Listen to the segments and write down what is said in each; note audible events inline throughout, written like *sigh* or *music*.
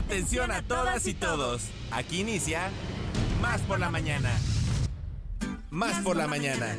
Atención a todas y todos. Aquí inicia Más por la mañana. Más por la mañana.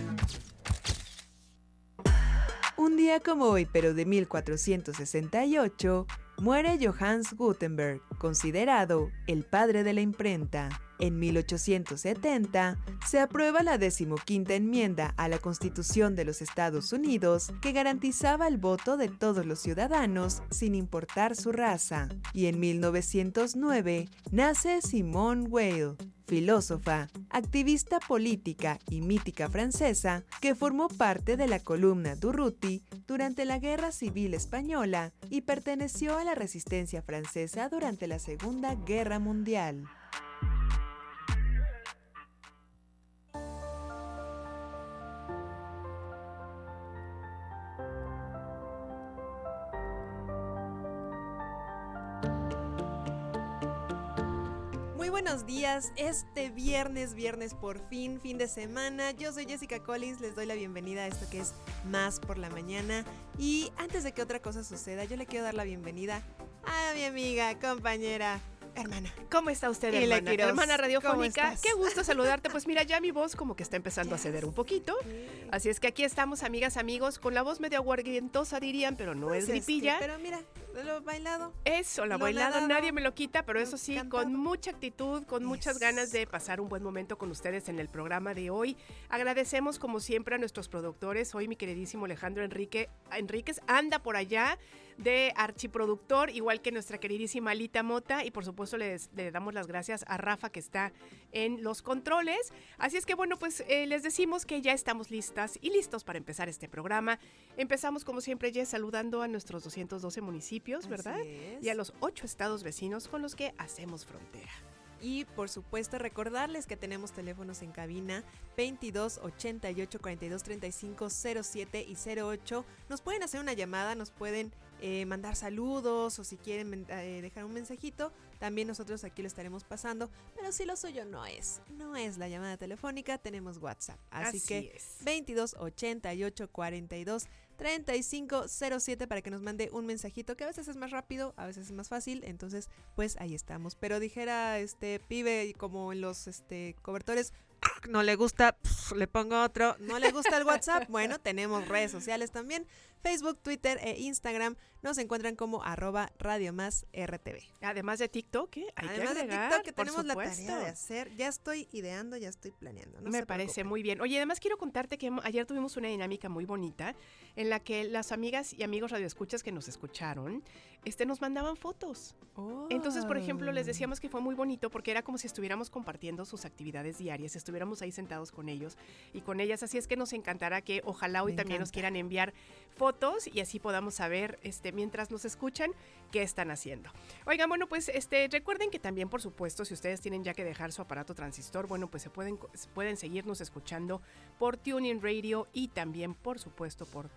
Un día como hoy, pero de 1468, muere Johannes Gutenberg, considerado el padre de la imprenta. En 1870 se aprueba la decimoquinta enmienda a la Constitución de los Estados Unidos que garantizaba el voto de todos los ciudadanos sin importar su raza. Y en 1909 nace Simone Weil, filósofa, activista política y mítica francesa que formó parte de la columna Durruti durante la Guerra Civil Española y perteneció a la resistencia francesa durante la Segunda Guerra Mundial. Buenos días, este viernes, viernes por fin, fin de semana. Yo soy Jessica Collins, les doy la bienvenida a esto que es Más por la Mañana. Y antes de que otra cosa suceda, yo le quiero dar la bienvenida a mi amiga, compañera, hermana. ¿Cómo está usted, Ile hermana? Hermana ¿cómo radiofónica. Qué gusto saludarte. Pues mira, ya mi voz como que está empezando a ceder un poquito. Así es que aquí estamos, amigas, amigos, con la voz medio aguardientosa, dirían, pero no es Pues es que- gripilla. pero mira, lo bailado. Eso, la Lo bailada, nadado, nadie me lo quita, pero eso sí, cantado. con mucha actitud, con muchas ganas de pasar un buen momento con ustedes en el programa de hoy. Agradecemos como siempre a nuestros productores. Hoy mi queridísimo Alejandro Enrique Enríquez anda por allá de archiproductor, igual que nuestra queridísima Alita Mota. Y por supuesto les, le damos las gracias a Rafa que está en los controles. Así es que bueno, pues eh, les decimos que ya estamos listas y listos para empezar este programa. Empezamos como siempre, Jess, saludando a nuestros 212 municipios, ¿verdad? Y a los ocho estados vecinos con los que hacemos frontera. Y por supuesto recordarles que tenemos teléfonos en cabina 22 88 42 35 07 y 08. Nos pueden hacer una llamada, nos pueden eh, mandar saludos o si quieren eh, dejar un mensajito, también nosotros aquí lo estaremos pasando. Pero si lo suyo no es, no es la llamada telefónica, tenemos WhatsApp. Así, Así que es. 22 88 42 35 07 para que nos mande un mensajito que a veces es más rápido, a veces es más fácil, entonces pues ahí estamos. Pero dijera este pibe como en los este cobertores no le gusta, pf, le pongo otro, no le gusta el WhatsApp, *laughs* bueno, tenemos redes sociales también, Facebook, Twitter e Instagram, nos encuentran como arroba Radio Más RTV. Además de TikTok, ¿eh? Hay Además que de agregar, TikTok que tenemos la tarea de hacer, ya estoy ideando, ya estoy planeando. no Me parece preocupen. muy bien. Oye, además quiero contarte que ayer tuvimos una dinámica muy bonita en la que las amigas y amigos radioescuchas que nos escucharon, este, nos mandaban fotos. Entonces, por ejemplo, les Oh. decíamos que fue muy bonito porque era como si estuviéramos compartiendo sus actividades diarias, estuviéramos ahí sentados con ellos y con ellas. Así es que nos encantará que ojalá hoy Me también nos quieran enviar fotos y así podamos saber, este, mientras nos escuchan, qué están haciendo. Oigan, bueno, pues este, recuerden que también, por supuesto, si ustedes tienen ya que dejar su aparato transistor, bueno, pues se pueden, pueden seguirnos escuchando por Tuning Radio y también, por supuesto, por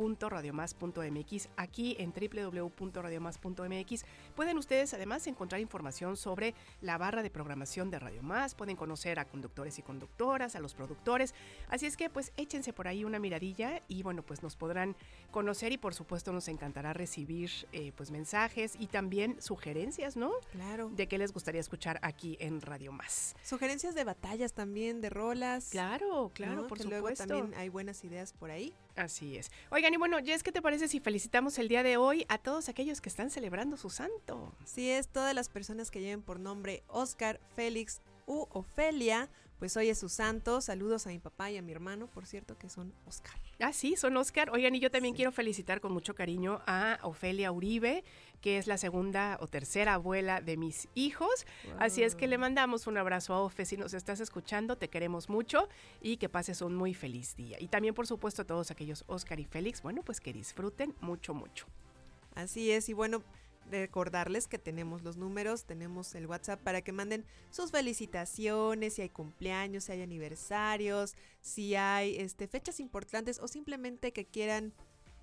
www.radiomás.mx. Aquí en www.radiomás.mx pueden ustedes además encontrar información sobre la barra de programación de Radio Más, pueden conocer a conductores y conductoras, a los productores, así es que pues échense por ahí una miradilla y bueno, pues nos podrán conocer y por supuesto nos encantará recibir eh, pues mensajes y también sugerencias, ¿no? Claro. De qué les gustaría escuchar aquí en Radio Más. Sugerencias de batallas también, de rolas. Claro, claro, ¿no? por que supuesto. luego también hay buenas ideas por ahí. Así es. Oigan, y bueno, Jess, ¿qué te parece si felicitamos el día de hoy a todos aquellos que están celebrando su santo? Si es todas las personas que lleven por nombre Oscar, Félix u Ofelia, pues hoy es su santo. Saludos a mi papá y a mi hermano, por cierto, que son Oscar. Ah, sí, son Oscar. Oigan, y yo también Sí. quiero felicitar con mucho cariño a Ofelia Uribe, que es la segunda o tercera abuela de mis hijos. Así es que le mandamos un abrazo a Ofe. Si nos estás escuchando, te queremos mucho y que pases un muy feliz día. Y también, por supuesto, a todos aquellos Oscar y Félix, bueno, pues que disfruten mucho, mucho. Así es, y bueno, recordarles que tenemos los números, tenemos el WhatsApp para que manden sus felicitaciones, si hay cumpleaños, si hay aniversarios, si hay este, fechas importantes o simplemente que quieran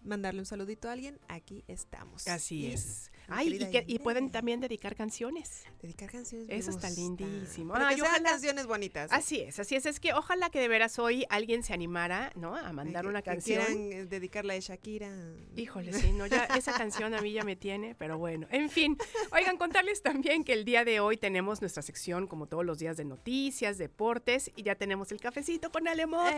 mandarle un saludito a alguien, aquí estamos. Así es. Ay, y, que- y pueden también dedicar canciones. dedicar canciones. Eso está lindísimo. Pero Ay, que sean ojalá- canciones bonitas. Así es, así es. Es que ojalá que de veras hoy alguien se animara, ¿no? A mandar Que- una que canción. quieran eh, dedicarla a Shakira. Híjole, sí, no, ya esa canción a mí ya me tiene, pero bueno, en fin. Oigan, contarles también que el día de hoy tenemos nuestra sección, como todos los días, de noticias, deportes, y ya tenemos el cafecito con Alemota.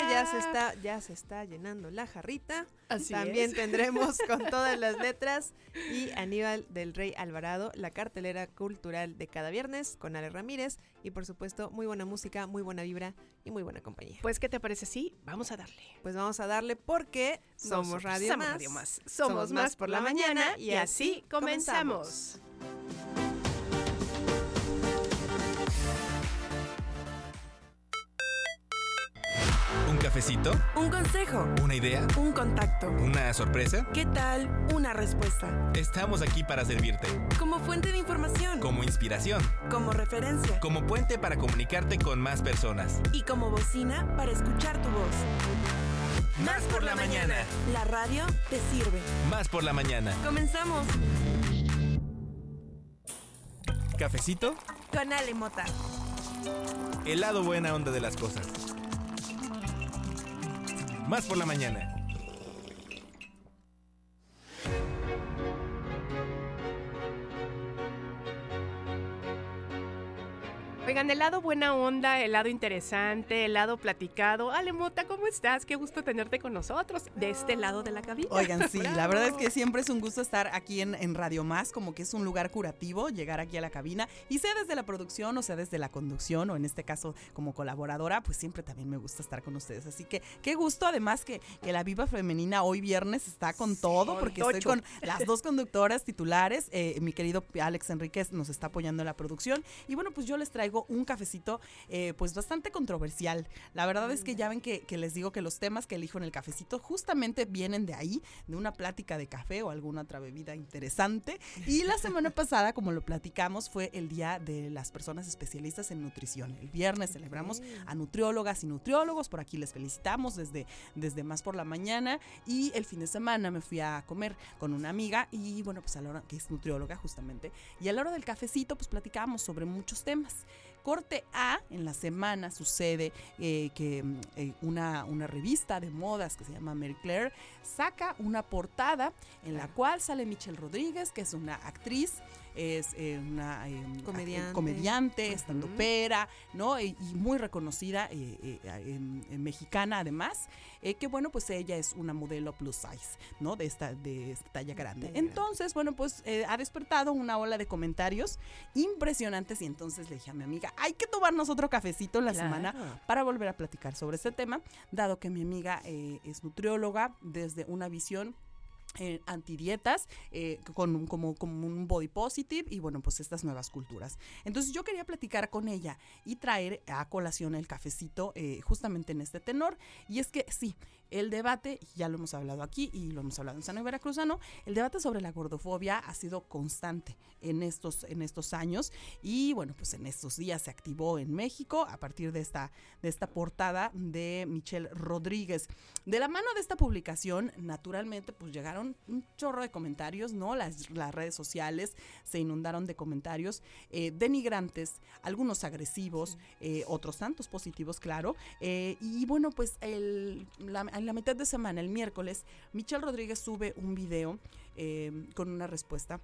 Eh, ya se está, ya se está llenando la jarrita. Así También es. tendremos con todas las letras y Aníbal del Rey Alvarado, la cartelera cultural de cada viernes con Ale Ramírez y por supuesto muy buena música, muy buena vibra y muy buena compañía. Pues, ¿qué te parece? Sí, vamos a darle. Pues vamos a darle porque somos Más. Radio Más. Somos más por la mañana y así comenzamos. ¿Un cafecito? Un consejo, ¿Una idea? un contacto. ¿Una sorpresa? ¿Qué tal una respuesta? Estamos aquí para servirte. Como fuente de información, Como inspiración. como referencia Como puente para comunicarte con más personas. y como bocina para escuchar tu voz. Más por la mañana. La radio te sirve. Más por la mañana. Comenzamos ¿Cafecito? con Ale Mota. El lado buena onda de las cosas. Más por la mañana. Oigan, el lado buena onda, el lado interesante, el lado platicado. Alemota, ¿cómo estás? Qué gusto tenerte con nosotros de este lado de la cabina. Oigan, sí, la verdad es que *laughs* siempre es un gusto estar aquí en, en Radio Más, como que es un lugar curativo, llegar aquí a la cabina, y sea desde la producción o sea desde la conducción, o en este caso como colaboradora, pues siempre también me gusta estar con ustedes. Así que qué gusto, además que, que la Viva Femenina hoy viernes está con todo, porque estoy con *laughs* las dos conductoras titulares, eh, mi querido Alex Enríquez nos está apoyando en la producción, y bueno, pues yo les traigo un cafecito eh, pues bastante controversial. La verdad es que ya ven que, que les digo que los temas que elijo en el cafecito justamente vienen de ahí, de una plática de café o alguna otra bebida interesante. Y la semana *laughs* pasada, como lo platicamos, fue el día de las personas especialistas en nutrición. El viernes celebramos a nutriólogas y nutriólogos, por aquí les felicitamos desde, desde más por la mañana. Y el fin de semana me fui a comer con una amiga y bueno, pues a la hora, que es nutrióloga justamente, y a la hora del cafecito, pues platicábamos sobre muchos temas. Corte A, en la semana sucede eh, que mm, eh, una, una revista de modas que se llama Mary Claire saca una portada en la cual sale Michelle Rodríguez, que es una actriz, es eh, una eh, Comediante. act- comediante estandopera, ¿no? Y, y muy reconocida, eh, eh, mexicana además, eh, que bueno, pues ella es una modelo plus size, ¿no? De esta, de esta talla grande. Entonces, bueno, pues eh, ha despertado una ola de comentarios impresionantes y entonces le dije a mi amiga, hay que tomarnos otro cafecito en la Claro. semana para volver a platicar sobre este tema, dado que mi amiga eh, es nutrióloga desde una visión eh, antidietas, eh, con como, como un body positive y bueno, pues estas nuevas culturas. Entonces yo quería platicar con ella y traer a colación el cafecito eh, justamente en este tenor. Y es que sí, el debate, ya lo hemos hablado aquí y lo hemos hablado en Sano y Veracruzano, el debate sobre la gordofobia ha sido constante en estos, en estos años y bueno, pues en estos días se activó en México a partir de esta, de esta portada de Michelle Rodríguez. De la mano de esta publicación, naturalmente, pues llegaron un chorro de comentarios, ¿no? Las, las redes sociales se inundaron de comentarios eh, denigrantes, algunos agresivos, eh, otros tantos positivos, claro. Eh, y bueno, pues el, la, en la mitad de semana, el miércoles, Michelle Rodríguez sube un video eh, con una respuesta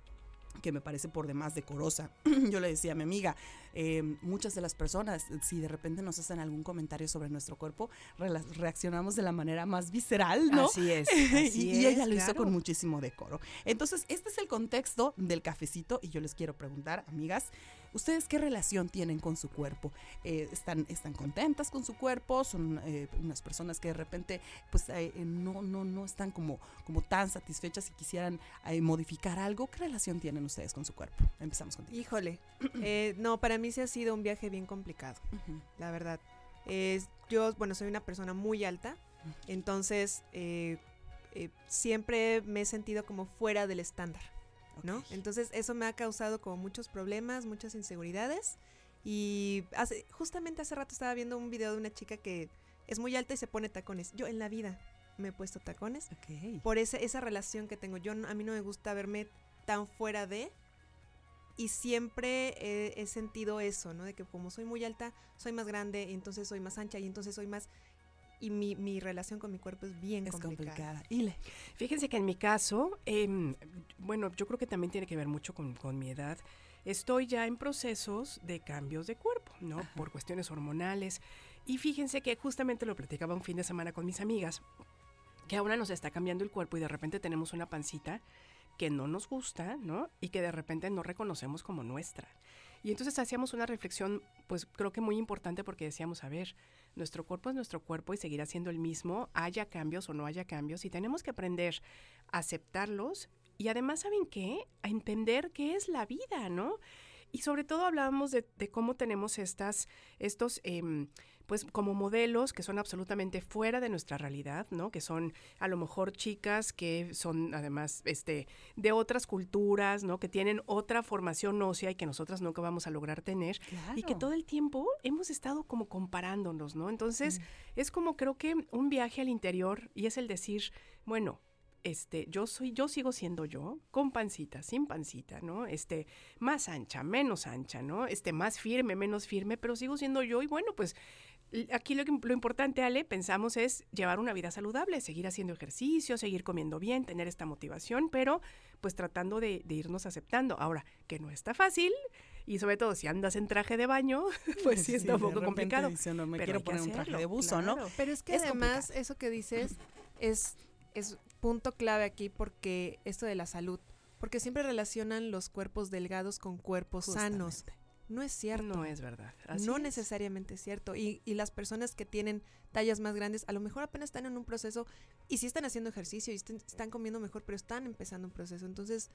que me parece por demás decorosa. *clears throat* Yo le decía a mi amiga, eh, muchas de las personas, si de repente nos hacen algún comentario sobre nuestro cuerpo, rela- reaccionamos de la manera más visceral, ¿no? Así es. *laughs* y, así y ella es, lo hizo claro. con muchísimo decoro. Entonces, este es el contexto del cafecito y yo les quiero preguntar, amigas, ¿ustedes qué relación tienen con su cuerpo? Eh, ¿están, ¿Están contentas con su cuerpo? ¿Son eh, unas personas que de repente pues eh, eh, no, no, no están como, como tan satisfechas y quisieran eh, modificar algo? ¿Qué relación tienen ustedes con su cuerpo? Empezamos contigo. Híjole. *clears throat* Eh, no, para mí sí ha sido un viaje bien complicado, la verdad. Yo, bueno, soy una persona muy alta, entonces siempre me he sentido como fuera del estándar, ¿no? Entonces eso me ha causado como muchos problemas, muchas inseguridades. Y hace, justamente hace rato estaba viendo un video de una chica que es muy alta y se pone tacones. Yo en la vida me he puesto tacones por esa, esa relación que tengo. Yo a mí no me gusta verme tan fuera de y siempre he, he sentido eso, ¿no? De que como soy muy alta, soy más grande, y entonces soy más ancha y entonces soy más... Y mi, mi relación con mi cuerpo es bien Es complicada. complicada. Y le, Fíjense que en mi caso, em, bueno, yo creo que también tiene que ver mucho con, con mi edad. Estoy ya en procesos de cambios de cuerpo, ¿no? Ajá. Por cuestiones hormonales. Y fíjense que justamente lo platicaba un fin de semana con mis amigas, que ahora nos está cambiando el cuerpo y de repente tenemos una pancita que no nos gusta, ¿no? Y que de repente no reconocemos como nuestra. Y entonces hacíamos una reflexión, pues creo que muy importante porque decíamos, a ver, nuestro cuerpo es nuestro cuerpo y seguirá siendo el mismo, haya cambios o no haya cambios, y tenemos que aprender a aceptarlos y además, ¿saben qué? A entender qué es la vida, ¿no? Y sobre todo hablábamos de, cómo tenemos estas, estos, em, pues como modelos que son absolutamente fuera de nuestra realidad, ¿no? Que son a lo mejor chicas que son además este, de otras culturas, ¿no? Que tienen otra formación ósea y que nosotras nunca vamos a lograr tener y que todo el tiempo hemos estado como comparándonos, ¿no? Entonces, es como creo que un viaje al interior y es el decir, bueno, este, yo soy, yo sigo siendo yo, con pancita, sin pancita, ¿no? Este, más ancha, menos ancha, ¿no? Este, más firme, menos firme, pero sigo siendo yo y bueno, pues aquí lo, que- lo importante, Ale, pensamos es llevar una vida saludable, seguir haciendo ejercicio, seguir comiendo bien, tener esta motivación, pero pues tratando de, de irnos aceptando. Ahora, que no está fácil y sobre todo si andas en traje de baño, *laughs* pues sí está un poco complicado. dice uno, me pero quiero poner un traje de buzo, ¿no? Pero es que Es además eso que dices es, es punto clave aquí porque esto de la salud, porque siempre relacionan los cuerpos delgados con cuerpos sanos. No es cierto. No es verdad. así no es. necesariamente es cierto. Y, y las personas que tienen tallas más grandes, a lo mejor apenas están en un proceso y sí están haciendo ejercicio y están, están comiendo mejor, pero están empezando un proceso. Entonces,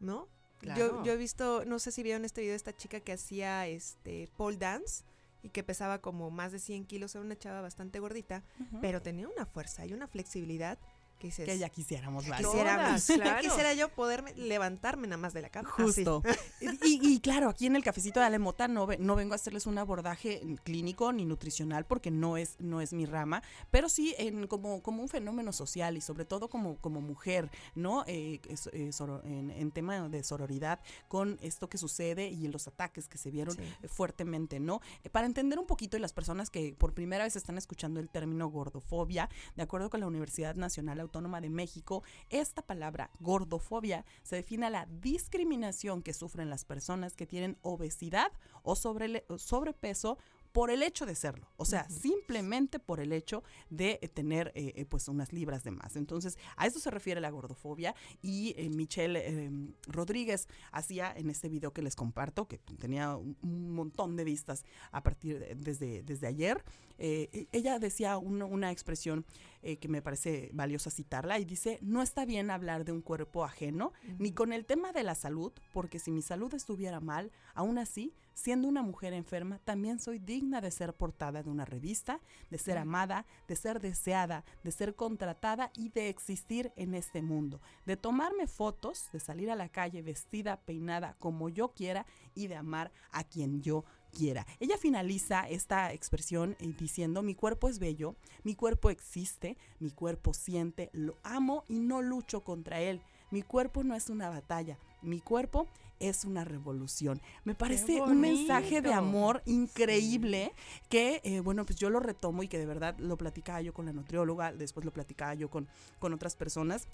¿no? Yo, Claro. yo he visto, no sé si vieron este video de esta chica que hacía este pole dance y que pesaba como más de 100 kilos, era una chava bastante gordita, pero tenía una fuerza y una flexibilidad que dices, que ya quisiéramos Todas, más. claro. quisiera yo poderme levantarme nada más de la cama. Justo. *laughs* Y, y claro, aquí en el cafecito de Alemota no, no vengo a hacerles un abordaje clínico ni nutricional porque no es, no es mi rama, pero sí en, como, como un fenómeno social y sobre todo como, como mujer, ¿no? Eh, eh, soro- en, en tema de sororidad con esto que sucede y los ataques que se vieron Sí. fuertemente, ¿no? Eh, para entender un poquito y las personas que por primera vez están escuchando el término gordofobia, de acuerdo con la Universidad Nacional Autónoma de México, esta palabra gordofobia se define a la discriminación que sufren las personas que tienen obesidad o sobre- sobrepeso por el hecho de serlo, o sea, simplemente por el hecho de eh, tener eh, eh, pues unas libras de más. Entonces, a eso se refiere la gordofobia y eh, Michelle eh, Rodríguez hacía en este video que les comparto, que tenía un, un montón de vistas a partir de, desde, desde ayer, e- ella decía una, una expresión que me parece valiosa citarla y dice, no está bien hablar de un cuerpo ajeno, ni con el tema de la salud, porque si mi salud estuviera mal, aún así, siendo una mujer enferma, también soy digna de ser portada de una revista, de ser amada, de ser deseada, de ser contratada y de existir en este mundo, de tomarme fotos, de salir a la calle vestida, peinada como yo quiera y de amar a quien yo quiera. Ella finaliza esta expresión eh, diciendo, mi cuerpo es bello, mi cuerpo existe, mi cuerpo siente, lo amo y no lucho contra él. Mi cuerpo no es una batalla, mi cuerpo es una revolución. Me parece un mensaje de amor increíble que, eh, bueno, pues yo lo retomo y que de verdad lo platicaba yo con la nutrióloga, después lo platicaba yo con, con otras personas.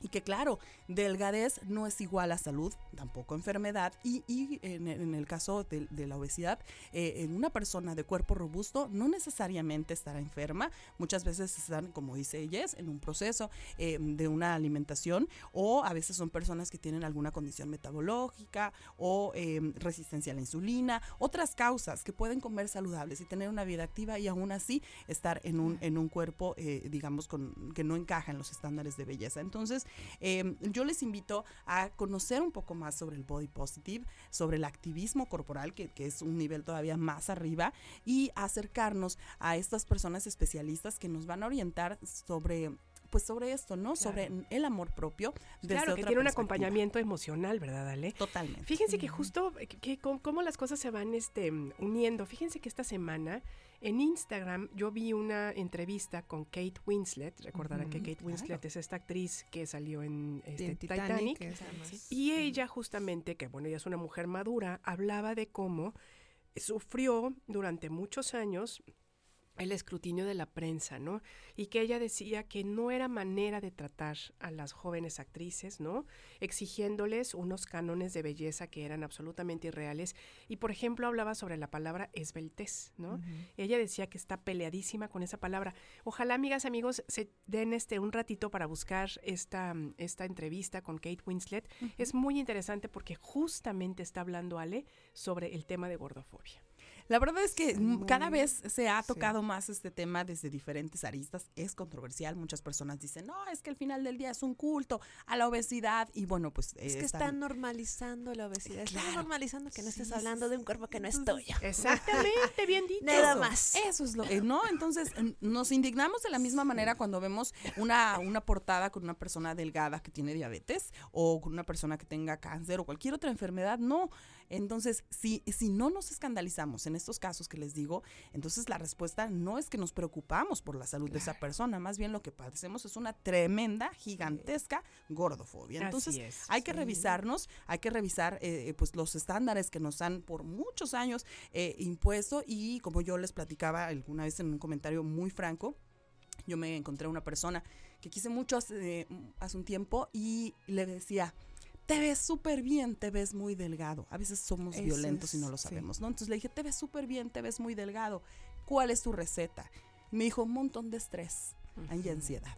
Y que claro, delgadez no es igual a salud, tampoco enfermedad. Y, y en, el caso de, de la obesidad, eh, en una persona de cuerpo robusto no necesariamente estará enferma. Muchas veces están, como dice Jess, en un proceso eh, de una alimentación o a veces son personas que tienen alguna condición metabológica o eh, resistencia a la insulina, otras causas que pueden comer saludables y tener una vida activa y aún así estar en un, en un cuerpo, eh, digamos, con, que no encaja en los estándares de belleza. Entonces, eh, yo les invito a conocer un poco más sobre el body positive, sobre el activismo corporal, que, que es un nivel todavía más arriba, y acercarnos a estas personas especialistas que nos van a orientar sobre pues sobre esto, ¿no? Sobre el amor propio. Desde Claro, que otra tiene un acompañamiento emocional, ¿verdad, Ale? Totalmente. Fíjense que justo eh, que, que cómo, las cosas se van este, uniendo. Fíjense que esta semana en Instagram yo vi una entrevista con Kate Winslet. Recordarán que Kate Winslet claro. es esta actriz que salió en este, En Titanic. es Y ella justamente, que bueno, ella es una mujer madura, hablaba de cómo sufrió durante muchos años el escrutinio de la prensa, ¿no? Y que ella decía que no era manera de tratar a las jóvenes actrices, ¿no? Exigiéndoles unos cánones de belleza que eran absolutamente irreales. Y, por ejemplo, hablaba sobre la palabra esbeltez, ¿no? Ella decía que está peleadísima con esa palabra. Ojalá, amigas, amigos, se den este un ratito para buscar esta, esta entrevista con Kate Winslet. Es muy interesante porque justamente está hablando Ale sobre el tema de gordofobia. La verdad es que cada vez se ha sí. tocado más este tema desde diferentes aristas. Es controversial. Muchas personas dicen, no, es que al final del día es un culto a la obesidad. Y bueno, pues. Es eh, que están- están normalizando la obesidad. Están Claro. normalizando que no estés Sí, hablando de un cuerpo que no es tuyo. Exactamente, *laughs* bien dicho. Nada Eso, más. Eso es lo, eh, ¿no? Entonces, nos indignamos de la misma manera cuando vemos una, una portada con una persona delgada que tiene diabetes o con una persona que tenga cáncer o cualquier otra enfermedad. No. Entonces, si, si no nos escandalizamos en estos casos que les digo, entonces la respuesta no es que nos preocupamos por la salud de esa persona, más bien lo que padecemos es una tremenda, gigantesca gordofobia. Entonces, es. hay que revisarnos, hay que revisar eh, pues los estándares que nos han por muchos años eh, impuesto y como yo les platicaba alguna vez en un comentario muy franco, yo me encontré una persona que quise mucho hace, hace un tiempo y le decía, te ves súper bien, te ves muy delgado. A veces somos Eso violentos y no lo sí. sabemos, ¿no? Entonces le dije, te ves súper bien, te ves muy delgado. ¿Cuál es tu receta? Me dijo, un montón de estrés y ansiedad.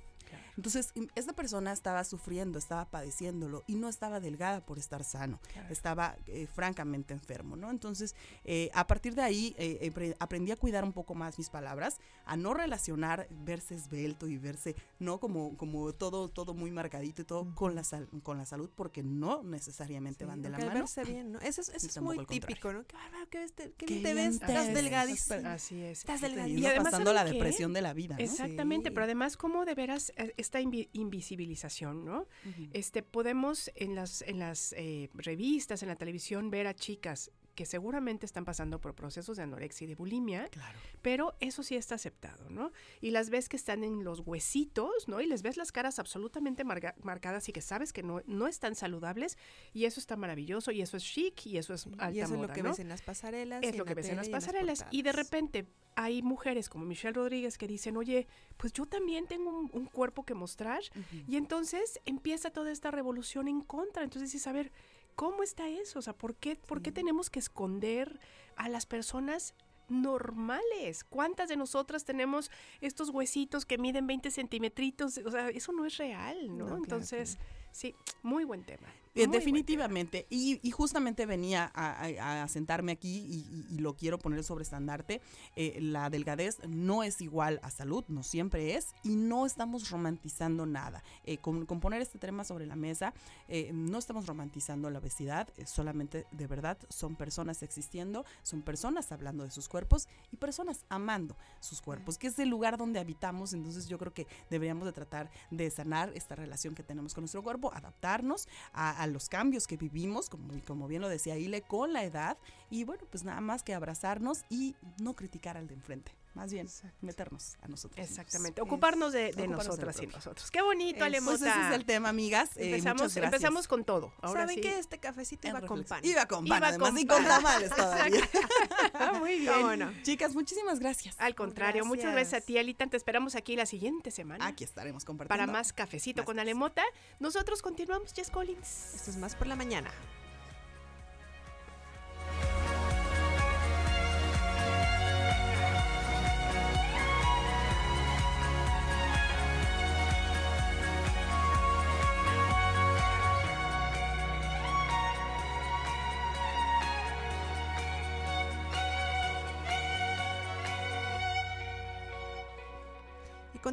Entonces, esta persona estaba sufriendo, estaba padeciéndolo y no estaba delgada por estar sano, Claro. estaba eh, francamente enfermo, ¿no? Entonces, eh, a partir de ahí, eh, aprendí a cuidar un poco más mis palabras, a no relacionar verse esbelto y verse, no como, como todo, todo muy marcadito y todo con, la sal- con la salud, porque no necesariamente van de la mano. verse bien, ¿no? Eso es, eso Y es muy típico, ¿no? Qué bárbaro, qué, ves- qué te ves, te estás delgadísimo. Así es. Estás Y delgadísimo. uno además, pasando la ¿saben qué? depresión de la vida, ¿no? Exactamente, Sí. pero además como de veras eh, esta invi- invisibilización, ¿no? Este podemos en las en las eh, revistas, en la televisión ver a chicas que seguramente están pasando por procesos de anorexia y de bulimia, Claro. pero eso sí está aceptado, ¿no? Y las ves que están en los huesitos, ¿no? Y les ves las caras absolutamente marga- marcadas y que sabes que no, no están saludables y eso está maravilloso y eso es chic y eso es alta Y eso es lo que ¿no? ves en las pasarelas. es lo que ves en las y pasarelas. Y de repente hay mujeres como Michelle Rodríguez que dicen, oye, pues yo también tengo un, un cuerpo que mostrar. Y entonces empieza toda esta revolución en contra. Entonces dices, a ver, ¿cómo está eso? O sea, ¿por qué, ¿por qué tenemos que esconder a las personas normales? ¿Cuántas de nosotras tenemos estos huesitos que miden 20 centímetritos? O sea, eso no es real, ¿no? No, claro que entonces, sí, muy buen tema. Eh, definitivamente. Y, y justamente venía a, a- a sentarme aquí y, y- y lo quiero poner sobre estandarte. Eh, la delgadez no es igual a salud, no siempre es, y no estamos romantizando nada. Eh, con, con poner este tema sobre la mesa, eh, no estamos romantizando la obesidad, solamente de verdad son personas existiendo, son personas hablando de sus cuerpos y personas amando sus cuerpos, que es el lugar donde habitamos. Entonces yo creo que deberíamos de tratar de sanar esta relación que tenemos con nuestro cuerpo, adaptarnos a, a los cambios que vivimos, como, como bien lo decía Ile, con la edad. Y bueno, pues nada más que abrazarnos y no criticar al de enfrente. Más bien, meternos a nosotros. mismos. Exactamente, ocuparnos de, de Ocuparnos de nosotras y nosotros. Qué bonito, Eso. Alemota. Pues ese es el tema, amigas. Eh, Empezamos, empezamos con todo. Ahora ¿Saben sí. qué? Este cafecito En iba con pan. Iba con Iba pan, además, con y con pan. tamales *laughs* todavía. *laughs* Muy bien. Chicas, muchísimas gracias. Al contrario, muchas Gracias. a ti, Alita. Te esperamos aquí la siguiente semana Aquí estaremos compartiendo. para más cafecito más con. Alemota. Nosotros continuamos, Jess Collins. Esto es más por la mañana.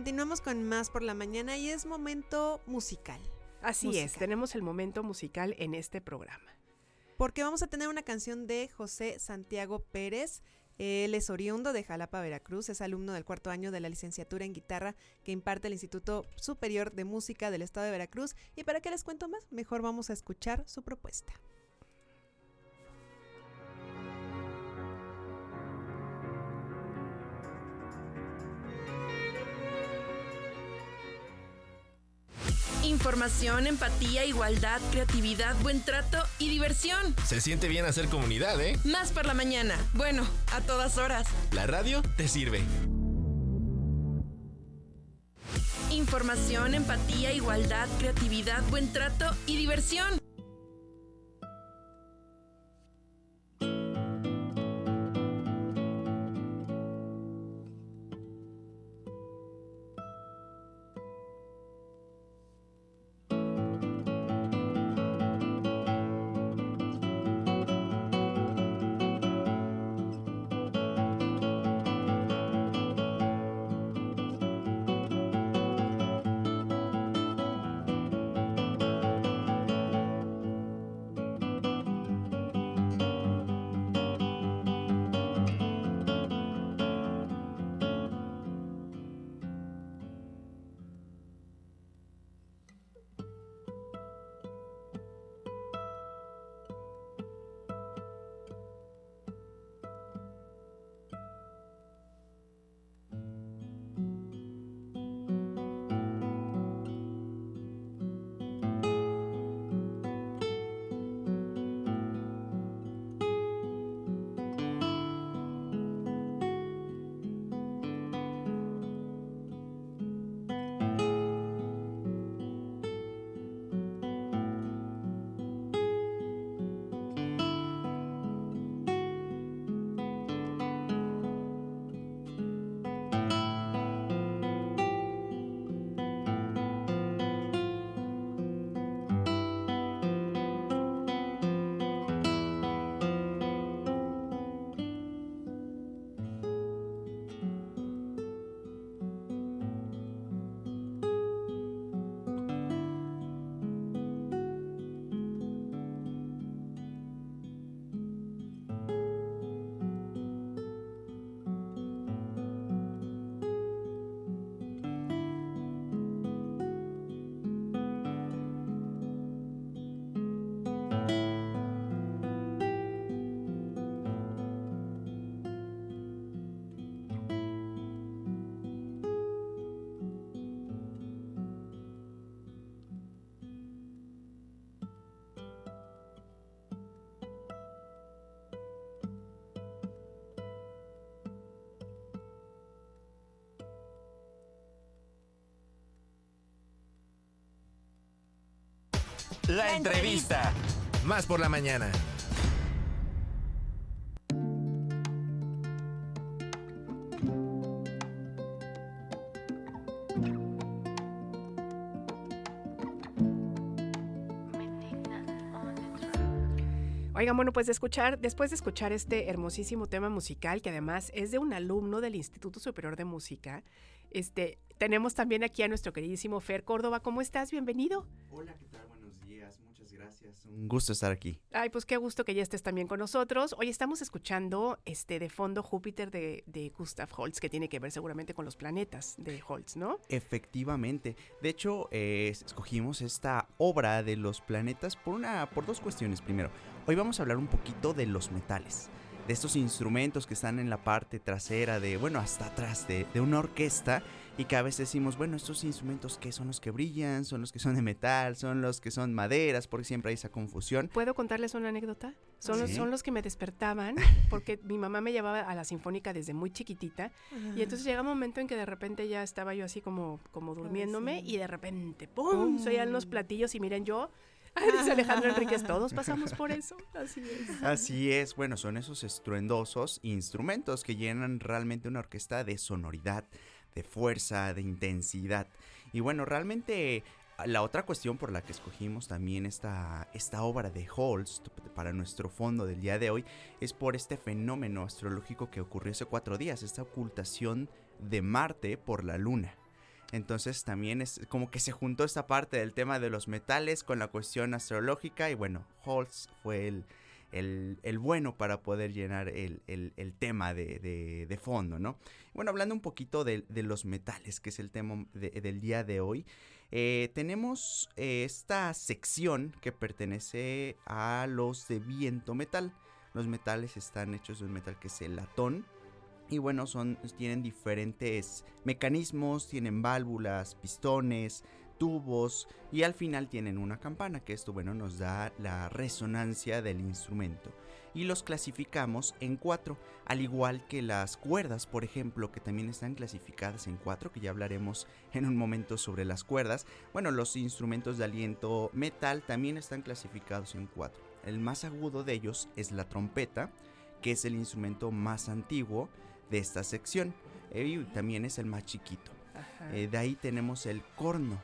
Continuamos con más por la mañana y es momento musical. Así es, tenemos el momento musical en este programa. Porque vamos a tener una canción de José Santiago Pérez Él es oriundo de Jalapa, Veracruz, es alumno del cuarto año de la licenciatura en guitarra que imparte el Instituto Superior de Música del Estado de Veracruz. ¿Y para qué les cuento más? Mejor vamos a escuchar su propuesta. Información, empatía, igualdad, creatividad, buen trato y diversión. Se siente bien hacer comunidad, ¿eh? Más por la mañana. Bueno, a todas horas. La radio te sirve. Información, empatía, igualdad, creatividad, buen trato y diversión. La entrevista. Más por la mañana. Oigan, bueno, pues de escuchar, después de escuchar este hermosísimo tema musical, que además es de un alumno del Instituto Superior de Música, este, tenemos también aquí a nuestro queridísimo Fer Córdoba. ¿Cómo estás? Bienvenido. Hola, ¿qué tal? Gracias. Un gusto estar aquí. Ay, pues qué gusto que ya estés también con nosotros. Hoy estamos escuchando este de fondo Júpiter de, de Gustav Holst, que tiene que ver seguramente con los planetas de Holst, ¿no? Efectivamente. De hecho, eh, escogimos esta obra de los planetas por una, por dos cuestiones. Primero, hoy vamos a hablar un poquito de los metales. De estos instrumentos que están en la parte trasera de, bueno, hasta atrás de, de una orquesta y que a veces decimos, bueno, estos instrumentos que son los que brillan, son los que son de metal, son los que son maderas, porque siempre hay esa confusión. ¿Puedo contarles una anécdota? Son, los, son los que me despertaban, *laughs* porque mi mamá me llevaba a la sinfónica desde muy chiquitita, y entonces llega un momento en que de repente ya estaba yo así como, como durmiéndome, y de repente, ¡pum! Se oían los platillos, y miren yo, dice Alejandro Enríquez, *laughs* todos pasamos por eso, así es. Así es, bueno, son esos estruendosos instrumentos que llenan realmente una orquesta de sonoridad, de fuerza, de intensidad. Y bueno, realmente la otra cuestión por la que escogimos también esta, esta obra de Holst para nuestro fondo del día de hoy es por este fenómeno astrológico que ocurrió hace cuatro días, esta ocultación de Marte por la Luna. Entonces también es como que se juntó esta parte del tema de los metales con la cuestión astrológica y bueno, Holst fue el, el, el bueno para poder llenar el, el- tema de, de- fondo, ¿no? Bueno, hablando un poquito de, de los metales, que es el tema de- del día de hoy, eh, tenemos eh, esta sección que pertenece a los de viento metal. Los metales están hechos de un metal que es el latón. Y bueno, son, tienen diferentes mecanismos, tienen válvulas, pistones, tubos y al final tienen una campana, que esto bueno nos da la resonancia del instrumento. Y los clasificamos en cuatro, al igual que las cuerdas, por ejemplo, que también están clasificadas en cuatro, que ya hablaremos en un momento sobre las cuerdas. Bueno, los instrumentos de aliento metal también están clasificados en cuatro. El más agudo de ellos es la trompeta, que es el instrumento más antiguo de esta sección. eh, Y también es el más chiquito. Eh, de ahí tenemos el corno,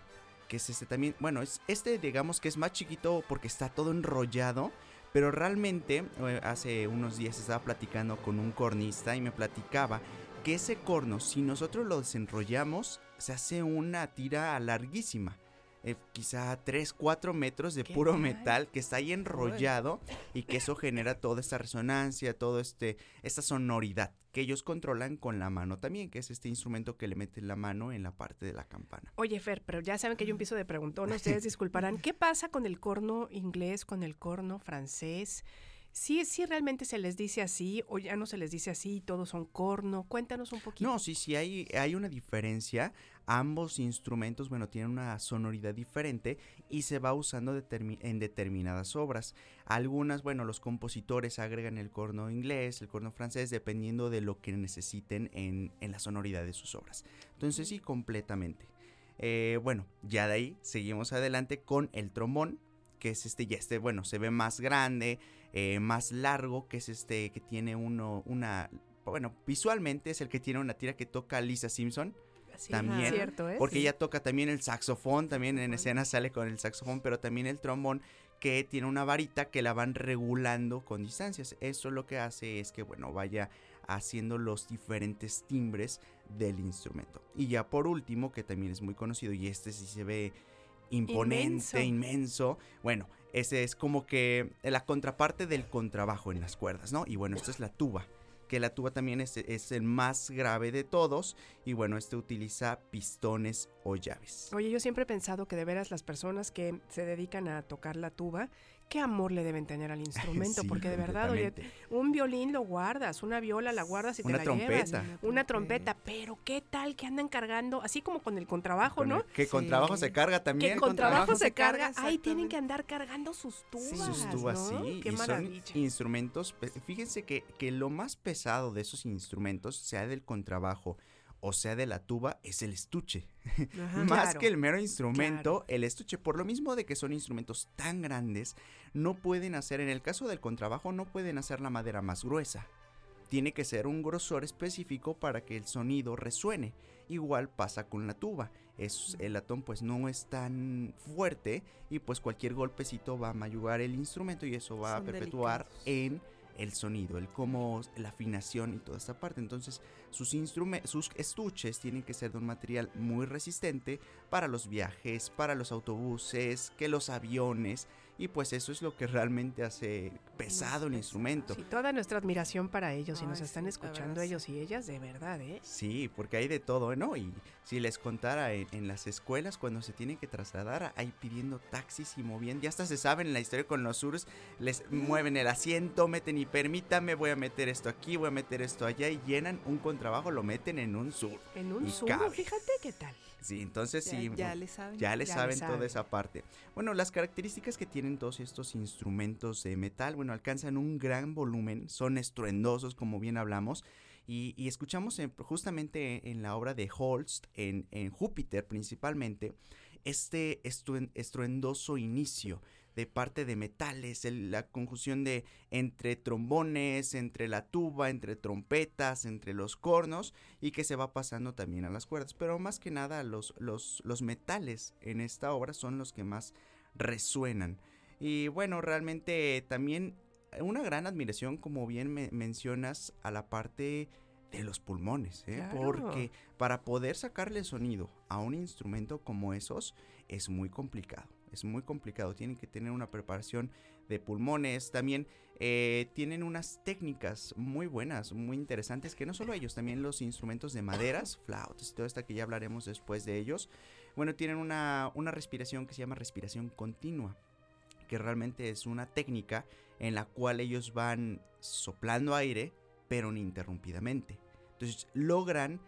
que es este también. Bueno, es este digamos que es más chiquito porque está todo enrollado. Pero realmente eh, hace unos días estaba platicando con un cornista y me platicaba que ese corno, si nosotros lo desenrollamos, se hace una tira larguísima. Eh, quizá 3, 4 metros de ¿Qué puro tal? metal que está ahí enrollado y que eso genera toda esta resonancia, todo este, esta sonoridad que ellos controlan con la mano también, que es este instrumento que le meten la mano en la parte de la campana. Oye, Fer, pero ya saben que yo empiezo de preguntón, ustedes *laughs* disculparán. ¿Qué pasa con el corno inglés, con el corno francés? ¿Sí, sí realmente se les dice así o ya no se les dice así, todos son corno? Cuéntanos un poquito. No, sí, sí, hay, hay una diferencia. Ambos instrumentos, bueno, tienen una sonoridad diferente y se va usando determi- en determinadas obras. Algunas, bueno, los compositores agregan el corno inglés, el corno francés, dependiendo de lo que necesiten en, en la sonoridad de sus obras. Entonces, sí, completamente. Eh, bueno, ya de ahí seguimos adelante con el trombón, que es este, ya este, bueno, se ve más grande, eh, más largo, que es este que tiene uno, una, bueno, visualmente es el que tiene una tira que toca Lisa Simpson, Sí, también, Cierto, ¿eh? porque Sí. ella toca también el saxofón, también en escena sale con el saxofón, pero también el trombón que tiene una varita que la van regulando con distancias. Eso lo que hace es que, bueno, vaya haciendo los diferentes timbres del instrumento. Y ya por último, que también es muy conocido y este sí se ve imponente, Inmenso. inmenso. Bueno, ese es como que la contraparte del contrabajo en las cuerdas, ¿no? Y bueno, esta es la tuba que la tuba también es, es el más grave de todos y bueno, este utiliza pistones o llaves. Oye, yo siempre he pensado que de veras las personas que se dedican a tocar la tuba, qué amor le deben tener al instrumento, Sí, porque de verdad, oye, un violín lo guardas, una viola la guardas y te Una la trompeta. llevas, una trompeta, pero qué tal que andan cargando, así como con el contrabajo, Con ¿no? el- que con trabajo se carga también. Que con trabajo trabajo se carga, ahí tienen que andar cargando sus tubas, sus tubas, ¿no? sí. Qué y son maravilla. instrumentos. Fíjense que, que lo más pesado de esos instrumentos, sea del contrabajo o sea de la tuba, es el estuche. Ajá. *laughs* Más Claro, que el mero instrumento, el estuche, por lo mismo de que son instrumentos tan grandes, no pueden hacer, en el caso del contrabajo, no pueden hacer la madera más gruesa. Tiene que ser un grosor específico para que el sonido resuene. Igual pasa con la tuba. Es, el latón pues no es tan fuerte y pues cualquier golpecito va a mayugar el instrumento y eso va a perpetuar delicados. en el sonido, el cómo, la afinación y toda esta parte. Entonces, sus, sus estuches tienen que ser de un material muy resistente para los viajes, para los autobuses, que los aviones. Y pues eso es lo que realmente hace pesado el instrumento. Sí, toda nuestra admiración para ellos y Ay, nos están sí, escuchando ellos y ellas, de verdad, ¿eh? Sí, porque hay de todo, ¿no? Y si les contara en, en las escuelas cuando se tienen que trasladar, ahí pidiendo taxis y moviendo, ya hasta se saben la historia con los surs, les mueven el asiento, meten y permítame, voy a meter esto aquí, voy a meter esto allá y llenan un contrabajo, lo meten en un sur. En un sur, fíjate qué tal. Sí, entonces Ya, sí. ya le saben. Ya le Ya saben toda esa parte. Bueno, las características que tienen todos estos instrumentos de metal, bueno, alcanzan un gran volumen, son estruendosos, como bien hablamos, y, y escuchamos en- justamente en la obra de Holst, en, en Júpiter principalmente, este estruen- estruendoso inicio de parte de metales, el- la conjunción de entre trombones, entre la tuba, entre trompetas, entre los cornos y que se va pasando también a las cuerdas. Pero más que nada los, los, los metales en esta obra son los que más resuenan. Y bueno, realmente también una gran admiración, como bien me mencionas, a la parte de los pulmones, ¿eh? Claro. porque para poder sacarle sonido a un instrumento como esos es muy complicado. Es muy complicado. Tienen que tener una preparación de pulmones. También eh, tienen unas técnicas muy buenas, muy interesantes, que no solo ellos, también los instrumentos de maderas, flautas y todo esto que ya hablaremos después de ellos. Bueno, tienen una, una respiración que se llama respiración continua, que realmente es una técnica en la cual ellos van soplando aire, pero ininterrumpidamente. Entonces logran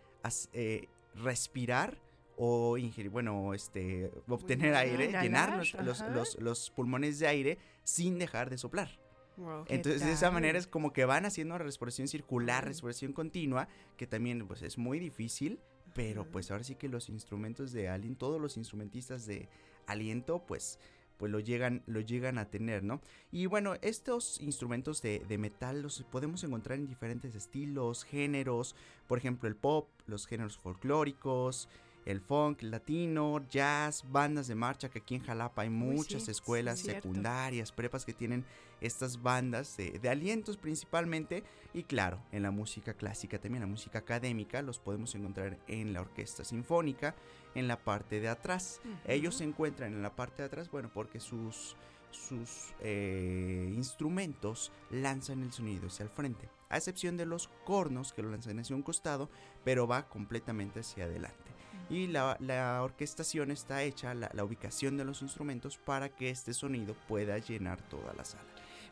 eh, respirar o ingerir, bueno, este, obtener aire, llenar los, los- los- los pulmones de aire sin dejar de soplar. Wow. ¿Qué Entonces, de esa manera es como que van haciendo respiración circular, respiración continua, que también pues es muy difícil, pero pues ahora sí que los instrumentos de aliento, todos los instrumentistas de aliento, pues pues lo llegan, lo llegan a tener, ¿no? Y bueno, estos instrumentos de, de metal los podemos encontrar en diferentes estilos, géneros, por ejemplo el pop, los géneros folclóricos, el funk, latino, jazz, bandas de marcha, que aquí en Jalapa hay muchas sí, escuelas sí, secundarias, prepas que tienen estas bandas de, de alientos principalmente y claro, en la música clásica también, la música académica, los podemos encontrar en la orquesta sinfónica, en la parte de atrás. Ellos se encuentran en la parte de atrás, bueno, porque sus, sus eh, instrumentos lanzan el sonido hacia el frente, a excepción de los cornos que lo lanzan hacia un costado, pero va completamente hacia adelante. Y la, la orquestación está hecha, la, la ubicación de los instrumentos, para que este sonido pueda llenar toda la sala.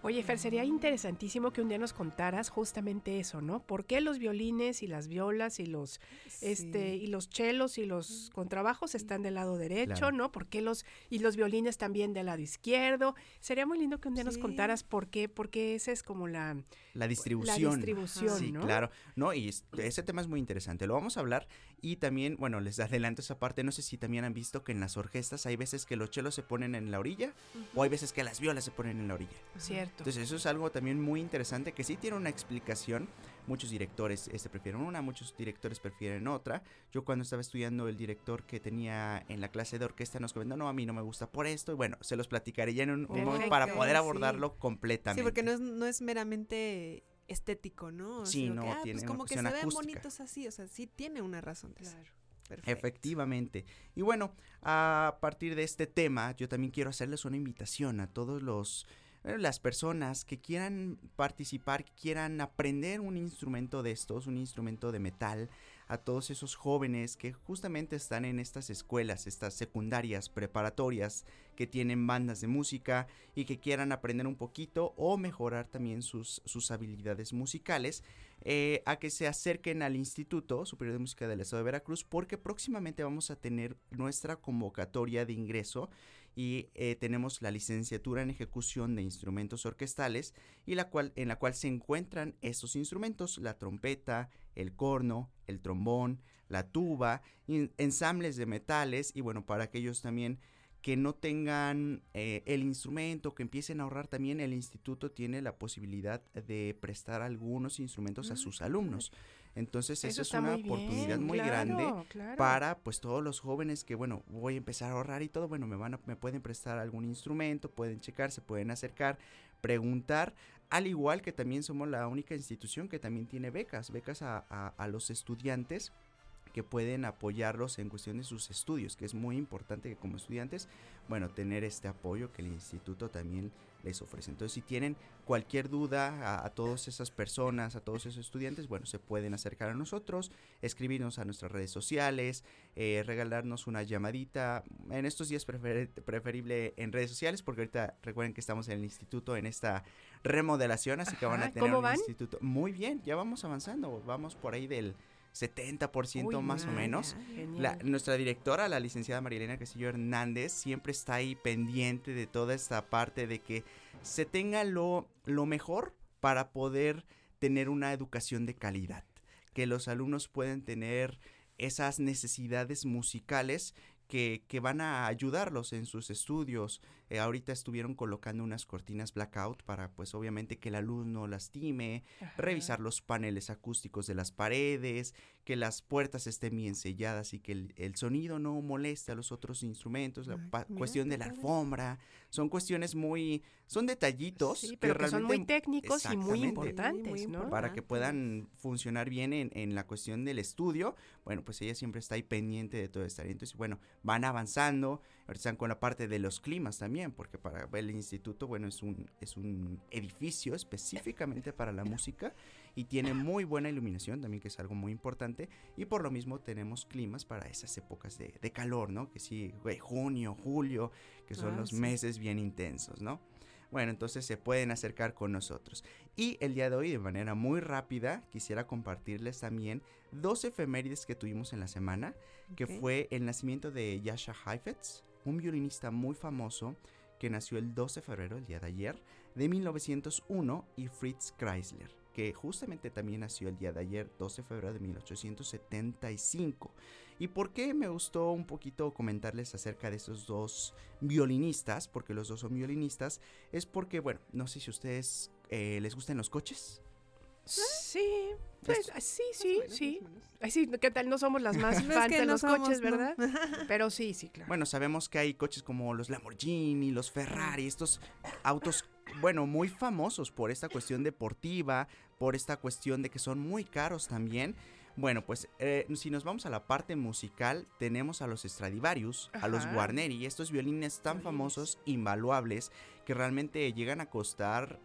Oye, Fer, sería interesantísimo que un día nos contaras justamente eso, ¿no? ¿Por qué los violines y las violas y los este y los chelos y los contrabajos están del lado derecho, Claro. ¿no? ¿Por qué los y los violines también del lado izquierdo? Sería muy lindo que un día nos contaras por qué, porque esa es como la, La distribución. la distribución, Sí, ¿no? claro. No, y es- ese tema es muy interesante. Lo vamos a hablar y también, bueno, les adelanto esa parte. No sé si también han visto que en las orquestas hay veces que los chelos se ponen en la orilla o hay veces que las violas se ponen en la orilla. Cierto. Entonces eso es algo también muy interesante que sí tiene una explicación. Muchos directores este, prefieren una, muchos directores prefieren otra. Yo cuando estaba estudiando el director que tenía en la clase de orquesta nos comentó, no, a mí no me gusta por esto. Y bueno, se los platicaré ya en un, un momento para poder sí. abordarlo completamente. Sí, porque no es, no es meramente estético, ¿no? Sí, Sino no, que, ah, tiene pues una como que se ven bonitos así, o sea, sí tiene una razón de ser. Claro. Perfecto. Efectivamente. Y bueno, a partir de este tema, yo también quiero hacerles una invitación a todos los eh, las personas que quieran participar, que quieran aprender un instrumento de estos, un instrumento de metal, a todos esos jóvenes que justamente están en estas escuelas, estas secundarias, preparatorias, que tienen bandas de música y que quieran aprender un poquito o mejorar también sus, sus habilidades musicales, eh, a que se acerquen al Instituto Superior de Música del Estado de Veracruz, porque próximamente vamos a tener nuestra convocatoria de ingreso y eh, tenemos la licenciatura en ejecución de instrumentos orquestales y la cual en la cual se encuentran estos instrumentos la trompeta el corno el trombón la tuba ensambles de metales y bueno para aquellos también que no tengan eh, el instrumento, que empiecen a ahorrar también, el instituto tiene la posibilidad de prestar algunos instrumentos a Ah, sus alumnos. Entonces, eso, es una muy oportunidad bien, muy grande claro. para pues todos los jóvenes que bueno voy a empezar a ahorrar y todo bueno me van a, me pueden prestar algún instrumento pueden checar se pueden acercar preguntar al igual que también somos la única institución que también tiene becas becas a, a- a los estudiantes que pueden apoyarlos en cuestión de sus estudios que es muy importante que como estudiantes bueno tener este apoyo que el instituto también les ofrece entonces si tienen cualquier duda a, a todas esas personas a todos esos estudiantes bueno se pueden acercar a nosotros escribirnos a nuestras redes sociales, eh, regalarnos una llamadita. En estos días prefer- preferible en redes sociales, porque ahorita recuerden que estamos en el instituto en esta remodelación, así que van a tener ¿cómo un van? instituto. Muy bien, ya vamos avanzando, vamos por ahí del 70% Uy, más o Ah, menos. Genial. La- nuestra directora, la licenciada Marilena Castillo Hernández, siempre está ahí pendiente de toda esta parte de que se tenga lo, lo mejor para poder tener una educación de calidad. Que los alumnos pueden tener esas necesidades musicales que, que van a ayudarlos en sus estudios. Eh, ahorita estuvieron colocando unas cortinas blackout para pues obviamente que la luz no lastime, Ajá. revisar los paneles acústicos de las paredes, que las puertas estén bien selladas y que el, el sonido no moleste a los otros instrumentos, la Ay, cuestión de la alfombra, son cuestiones muy, son detallitos Sí, pero que son muy técnicos y muy importantes, Sí, muy ¿no? para que puedan funcionar bien en, en la cuestión del estudio, bueno, pues ella siempre está ahí pendiente de todo esto. Entonces, bueno, van avanzando. Están con la parte de los climas también, porque para el instituto, bueno, es un, es un edificio específicamente *laughs* para la música y tiene muy buena iluminación también, que es algo muy importante. Y por lo mismo tenemos climas para esas épocas de, de calor, ¿no? Que sí, junio, julio, que son Ah, los sí. meses bien intensos, ¿no? Bueno, entonces se pueden acercar con nosotros. Y el día de hoy, de manera muy rápida, quisiera compartirles también dos efemérides que tuvimos en la semana, que fue el nacimiento de Yasha Heifetz, un violinista muy famoso que nació el 12 de febrero, el día de ayer, de 1901, y Fritz Kreisler, que justamente también nació el día de ayer, 12 de febrero de 1875. ¿Y por qué me gustó un poquito comentarles acerca de esos dos violinistas? Porque los dos son violinistas. Es porque, bueno, no sé si ustedes eh, les gustan los coches. Sí, pues Es- sí, sí, menos, sí. Ay, sí, ¿qué tal? No somos las más *laughs* fans de no los somos, coches, ¿no? ¿verdad? *laughs* Pero sí, sí, claro. Bueno, sabemos que hay coches como los Lamborghini, los Ferrari, estos autos, bueno, muy famosos por esta cuestión deportiva, por esta cuestión de que son muy caros también. Bueno, pues eh, si nos vamos a la parte musical, tenemos a los Stradivarius, a los. Guarneri, estos violines tan famosos, invaluables, que realmente llegan a costar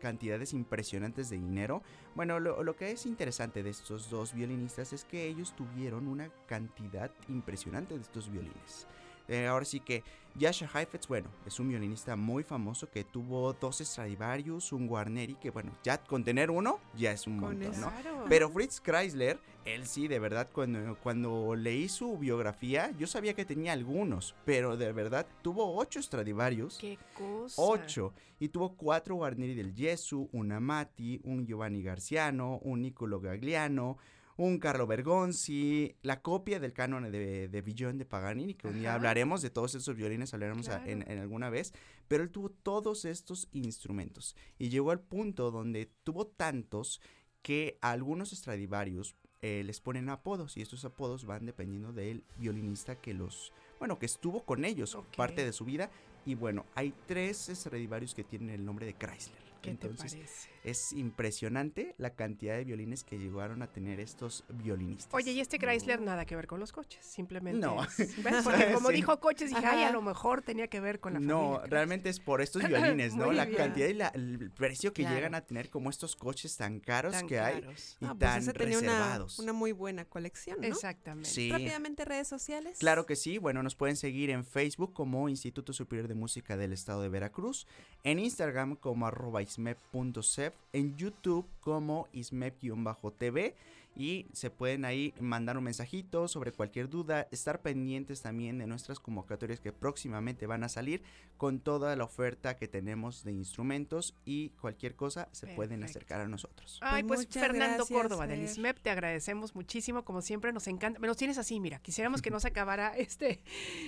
cantidades impresionantes de dinero. Bueno, lo, lo que es interesante de estos dos violinistas es que ellos tuvieron una cantidad impresionante de estos violines. Eh, ahora sí que Yasha Heifetz, bueno, es un violinista muy famoso que tuvo dos Stradivarius, un Guarneri, que bueno, ya con tener uno ya es un montón. ¿no? Pero Fritz Kreisler, él sí, de verdad, cuando, cuando leí su biografía, yo sabía que tenía algunos, pero de verdad tuvo ocho Stradivarius. Qué cosa. 8 y tuvo cuatro Guarneri del Gesù, un Amati, un Giovanni Garciano, un Niccolo Gagliano, un Carlo Bergonzi, la copia del canon de, de Villon de Paganini, que un día hablaremos de todos esos violines, hablaremos a- en, en alguna vez, pero él tuvo todos estos instrumentos y llegó al punto donde tuvo tantos que a algunos Stradivarius eh, les ponen apodos y estos apodos van dependiendo del violinista que los, bueno, que estuvo con ellos parte de su vida. Y bueno, hay tres Stradivarius que tienen el nombre de Chrysler. ¿Qué te Entonces, parece? es impresionante la cantidad de violines que llegaron a tener estos violinistas. Oye, y este Chrysler nada que ver con los coches, simplemente. No. es- *laughs* ¿ves? Porque como Sí. dijo coches, dije, ay, a lo mejor tenía que ver con la no, familia. realmente es por estos *laughs* violines, ¿no? Muy la bien. cantidad y la- el precio que Claro. llegan a tener como estos coches tan caros Tan que hay caros. y Ah, pues tan ese tenía una, reservados. una muy buena colección, ¿no? Exactamente. Sí. Rápidamente redes sociales. Claro que sí, bueno, nos pueden seguir en Facebook como Instituto Superior de Música del Estado de Veracruz, en Instagram como arroba ismep.cef, en YouTube como ismep-tv y se pueden ahí mandar un mensajito sobre cualquier duda, estar pendientes también de nuestras convocatorias que próximamente van a salir con toda la oferta que tenemos de instrumentos y cualquier cosa se pueden acercar a nosotros. Ay, Pues pues Fernando gracias, Córdoba del. ISMEP, te agradecemos muchísimo, como siempre nos encanta, nos tienes así, mira, quisiéramos que no se acabara *laughs* este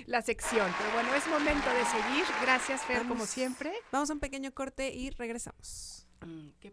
la sección, pero bueno, es momento de seguir. Gracias Fer, como siempre. Vamos a un pequeño corte y regresamos. Mm, qué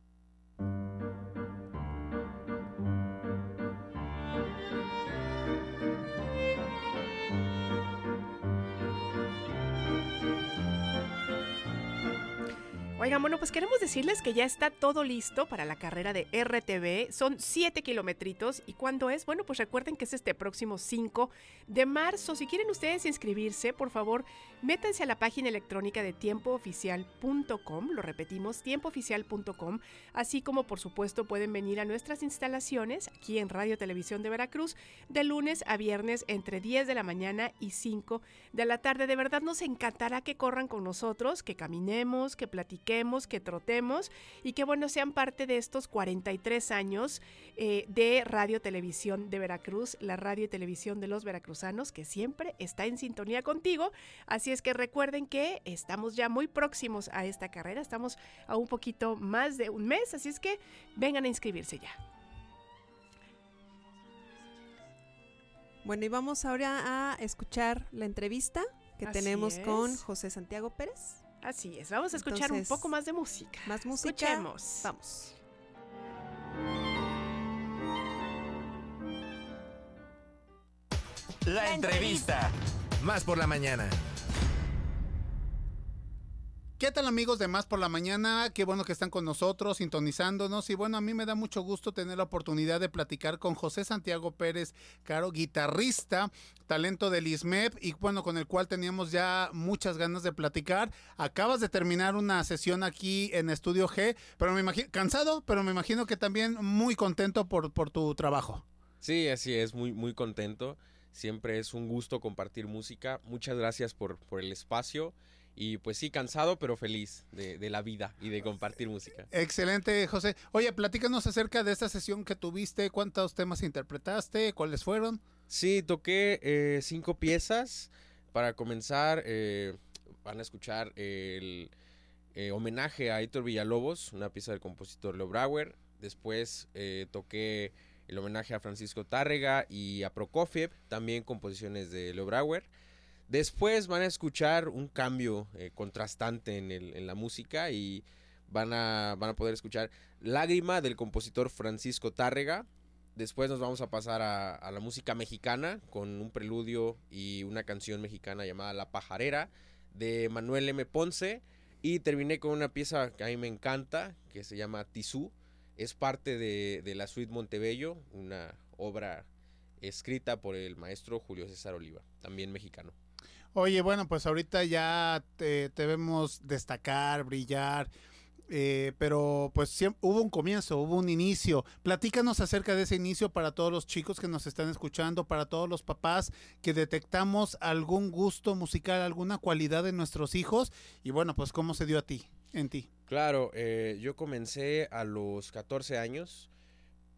Oigan, bueno, pues queremos decirles que ya está todo listo para la carrera de RTV. Son 7 kilometritos. ¿Y cuándo es? Bueno, pues recuerden que es este próximo 5 de marzo. Si quieren ustedes inscribirse, por favor, métanse a la página electrónica de tiempooficial.com. Lo repetimos, tiempooficial.com. Así como, por supuesto, pueden venir a nuestras instalaciones aquí en Radio Televisión de Veracruz de lunes a viernes entre 10 de la mañana y 5 de la tarde. De verdad nos encantará que corran con nosotros, que caminemos, que platiquemos, que trotemos y que bueno sean parte de estos 43 años eh, de Radio Televisión de Veracruz, la radio y televisión de los veracruzanos que siempre está en sintonía contigo. Así es que recuerden que estamos ya muy próximos a esta carrera, estamos a un poquito más de un mes, así es que vengan a inscribirse ya. Bueno, y vamos ahora a escuchar la entrevista que Así tenemos con. José Santiago Pérez. Así es, vamos a escuchar Entonces, un poco más de música. Más música. Escuchemos. Vamos. La entrevista. Más por la mañana. ¿Qué tal amigos de Más por la Mañana? Qué bueno que están con nosotros, sintonizándonos. Y bueno, a mí me da mucho gusto tener la oportunidad de platicar con José Santiago Pérez Caro, guitarrista, talento del ISMEP y bueno, con el cual teníamos ya muchas ganas de platicar. Acabas de terminar una sesión aquí en Estudio G, pero me imagino, cansado, pero me imagino que también muy contento por, por tu trabajo. Sí, así es, muy, muy contento. Siempre es un gusto compartir música. Muchas gracias por, por el espacio. Y pues sí, cansado, pero feliz de, de la vida y de compartir música. Excelente, José. Oye, platícanos acerca de esta sesión que tuviste, cuántos temas interpretaste, cuáles fueron. Sí, toqué eh, cinco piezas. Para comenzar, eh, van a escuchar el eh, homenaje a Héctor Villalobos, una pieza del compositor Leo Brauer. Después eh, toqué el homenaje a Francisco Tárrega y a Prokofiev, también composiciones de Leo Brauer. Después van a escuchar un cambio eh, contrastante en, el- la música y van a, poder escuchar Lágrima del compositor Francisco Tárrega. Después nos vamos a pasar a, la música mexicana con un preludio y una canción mexicana llamada La Pajarera de Manuel M. Ponce. Y terminé con una pieza que a mí me encanta, que se llama Tizú. Es parte de, de la Suite Montebello, una obra escrita por el maestro Julio César Oliva, también mexicano. Oye, bueno, pues ahorita ya te, vemos destacar, brillar, eh, pero pues hubo un comienzo, hubo un inicio. Platícanos acerca de ese inicio para todos los chicos que nos están escuchando, para todos los papás que detectamos algún gusto musical, alguna cualidad en nuestros hijos y bueno, pues cómo se dio a ti, en ti. Claro, eh, yo comencé a los 14 años.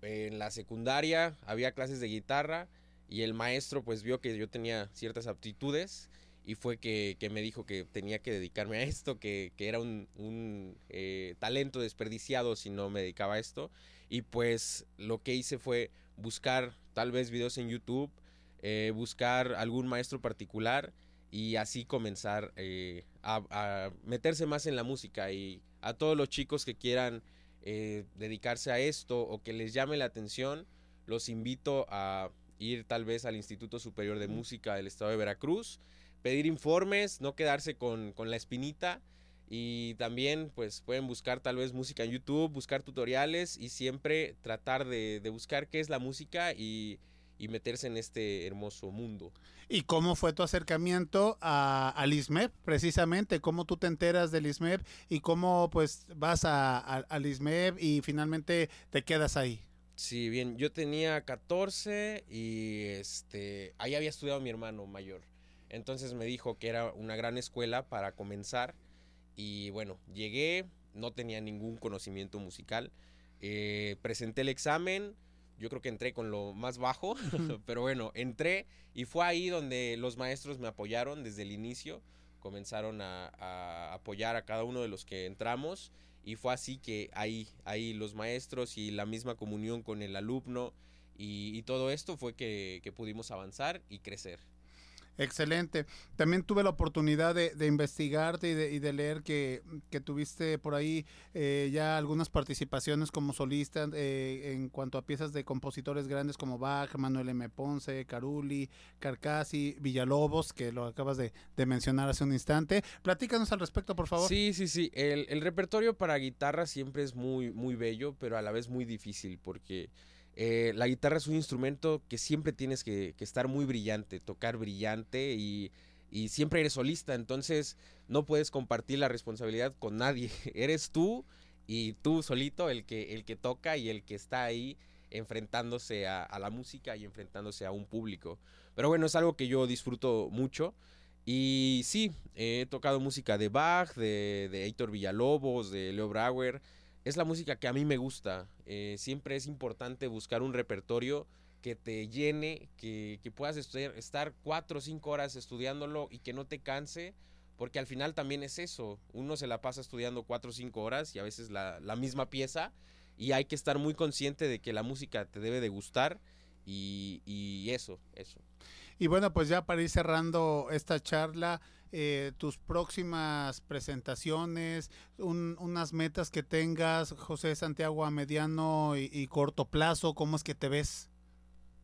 En la secundaria había clases de guitarra y el maestro pues vio que yo tenía ciertas aptitudes y fue que, que me dijo que tenía que dedicarme a esto, que, que era un, un, eh, talento desperdiciado si no me dedicaba a esto. Y pues lo que hice fue buscar tal vez videos en YouTube, eh, buscar algún maestro particular y así comenzar eh, a, a meterse más en la música y a todos los chicos que quieran dedicarse a esto o que les llame la atención, los invito a ir tal vez al Instituto Superior de Música del Estado de Veracruz, pedir informes, no quedarse con, con la espinita y también pues pueden buscar tal vez música en YouTube, buscar tutoriales y siempre tratar de, de buscar qué es la música y, y meterse en este hermoso mundo. ¿Y cómo fue tu acercamiento a, al ISMEP, precisamente? ¿Cómo tú te enteras del ISMEP y cómo pues vas a, a- al ISMEP y finalmente te quedas ahí? Sí, bien, yo tenía 14 y este ahí había estudiado mi hermano mayor. Entonces me dijo que era una gran escuela para comenzar y bueno, llegué, no tenía ningún conocimiento musical. eh, presenté el examen, yo creo que entré con lo más bajo, *laughs* pero bueno, entré y fue ahí donde los maestros me apoyaron desde el inicio, comenzaron a, a apoyar a cada uno de los que entramos y fue así que ahí, ahí los maestros y la misma comunión con el alumno y, y todo esto fue que, que pudimos avanzar y crecer. Excelente. También tuve la oportunidad de, de investigarte y de, y de leer que, que tuviste por ahí eh, ya algunas participaciones como solista eh, en cuanto a piezas de compositores grandes como Bach, Manuel M. Ponce, Caruli, Carcassi, Villalobos, que lo acabas de, de mencionar hace un instante. Platícanos al respecto, por favor. Sí, sí, sí. El, el repertorio para guitarra siempre es muy, muy bello, pero a la vez muy difícil porque eh, la guitarra es un instrumento que siempre tienes que, estar muy brillante, tocar brillante y, siempre eres solista, entonces no puedes compartir la responsabilidad con nadie. *laughs* eres tú y tú solito el que, el que toca y el que está ahí enfrentándose a, la música y enfrentándose a un público. Pero bueno, es algo que yo disfruto mucho. Y sí, he tocado música de Bach, de, de Villalobos, de Leo Brauer. Es la música que a mí me gusta. Eh, siempre es importante buscar un repertorio que te llene, que, que puedas estar cuatro o cinco horas estudiándolo y que no te canse, porque al final también es eso. Uno se la pasa estudiando cuatro o cinco horas y a veces la, la misma pieza y hay que estar muy consciente de que la música te debe de gustar y, y eso, eso. Y bueno, pues ya para ir cerrando esta charla, eh, tus próximas presentaciones, un- unas metas que tengas, José Santiago, a mediano y, y corto plazo, ¿cómo es que te ves?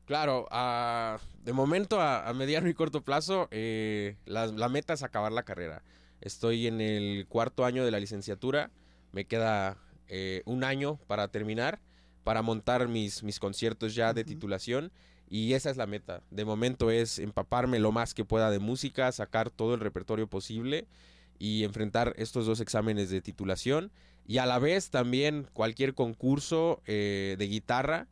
Claro, a- de momento a, a mediano y corto plazo, eh, la, la meta es acabar la carrera. Estoy en el cuarto año de la licenciatura, me queda eh, un año para terminar, para montar mis, mis conciertos ya de titulación y esa es la meta. De momento es empaparme lo más que pueda de música, sacar todo el repertorio posible y enfrentar estos dos exámenes de titulación y a la vez también cualquier concurso eh, de guitarra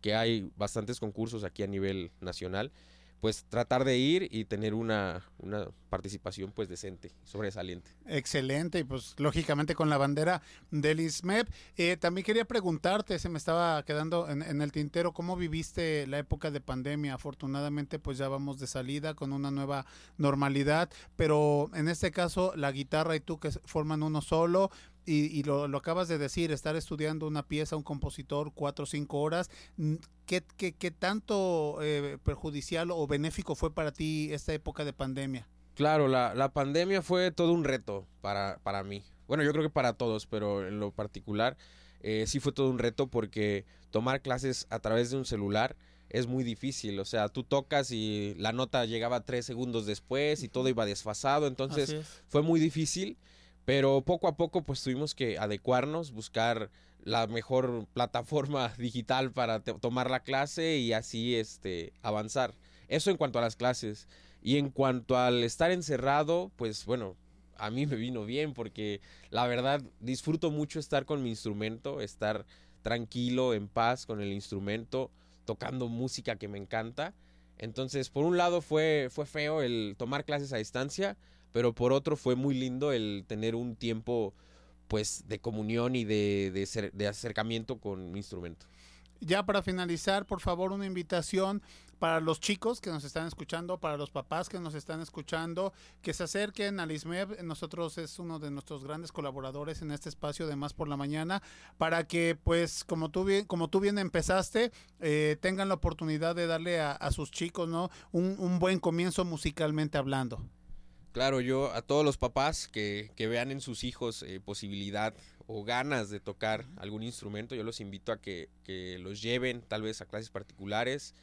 que hay bastantes concursos aquí a nivel nacional, pues tratar de ir y tener una, una participación pues decente, sobresaliente. Excelente, y pues lógicamente con la bandera del ISMEP. Eh, también quería preguntarte, se me estaba quedando en, en el tintero, ¿cómo viviste la época de pandemia? Afortunadamente pues ya vamos de salida con una nueva normalidad, pero en este caso la guitarra y tú que forman uno solo. Y, y lo, lo acabas de decir, estar estudiando una pieza, un compositor, cuatro o cinco horas, mm, ¿qué, qué, qué tanto eh, perjudicial o benéfico fue para ti esta época de pandemia? Claro, la, la pandemia fue todo un reto para, para mí. Bueno, yo creo que para todos, pero en lo particular eh, sí fue todo un reto porque tomar clases a través de un celular es muy difícil. O sea, tú tocas y la nota llegaba tres segundos después y todo iba desfasado. Entonces fue muy difícil, pero poco a poco pues tuvimos que adecuarnos, buscar la mejor plataforma *laughs* digital para tomar la clase y así este avanzar. Eso en cuanto a las clases. Y en cuanto al estar encerrado, pues bueno, a mí me vino bien porque la verdad disfruto mucho estar con mi instrumento, estar tranquilo, en paz con el instrumento, tocando música que me encanta. Entonces, por un lado fue, fue feo el tomar clases a distancia, pero por otro fue muy lindo el tener un tiempo pues de comunión y de, de cer- de acercamiento con mi instrumento. Ya para finalizar, por favor, una invitación para los chicos que nos están escuchando, para los papás que nos están escuchando, que se acerquen al ISMEB. Nosotros es uno de nuestros grandes colaboradores en este espacio de Más por la Mañana, para que, pues, como tú bien, como tú bien empezaste, eh, tengan la oportunidad de darle a, a sus chicos, ¿no? Un, un buen comienzo musicalmente hablando. Claro, yo a todos los papás que, que vean en sus hijos eh, posibilidad o ganas de tocar algún instrumento, yo los invito a que, que los lleven tal vez a clases particulares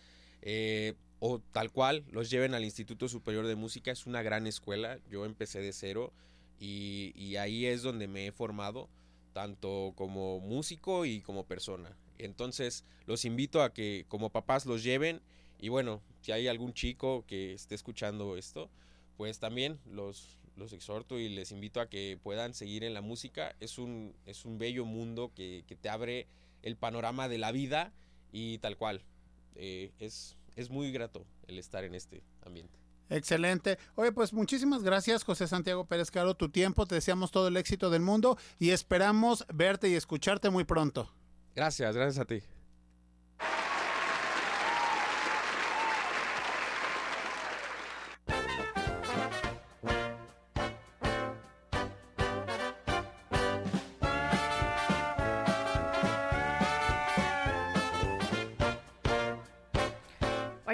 eh, o tal cual, los lleven al Instituto Superior de Música. Es una gran escuela, yo empecé de cero y, y ahí es donde me he formado, tanto como músico y como persona. Entonces, los invito a que como papás los lleven y bueno, si hay algún chico que esté escuchando esto, pues también los, los exhorto y les invito a que puedan seguir en la música. Es un, es un bello mundo que, que te abre el panorama de la vida y tal cual. Eh, es, es muy grato el estar en este ambiente. Excelente. Oye, pues muchísimas gracias, José Santiago Pérez Caro, tu tiempo. Te deseamos todo el éxito del mundo y esperamos verte y escucharte muy pronto. Gracias, gracias a ti.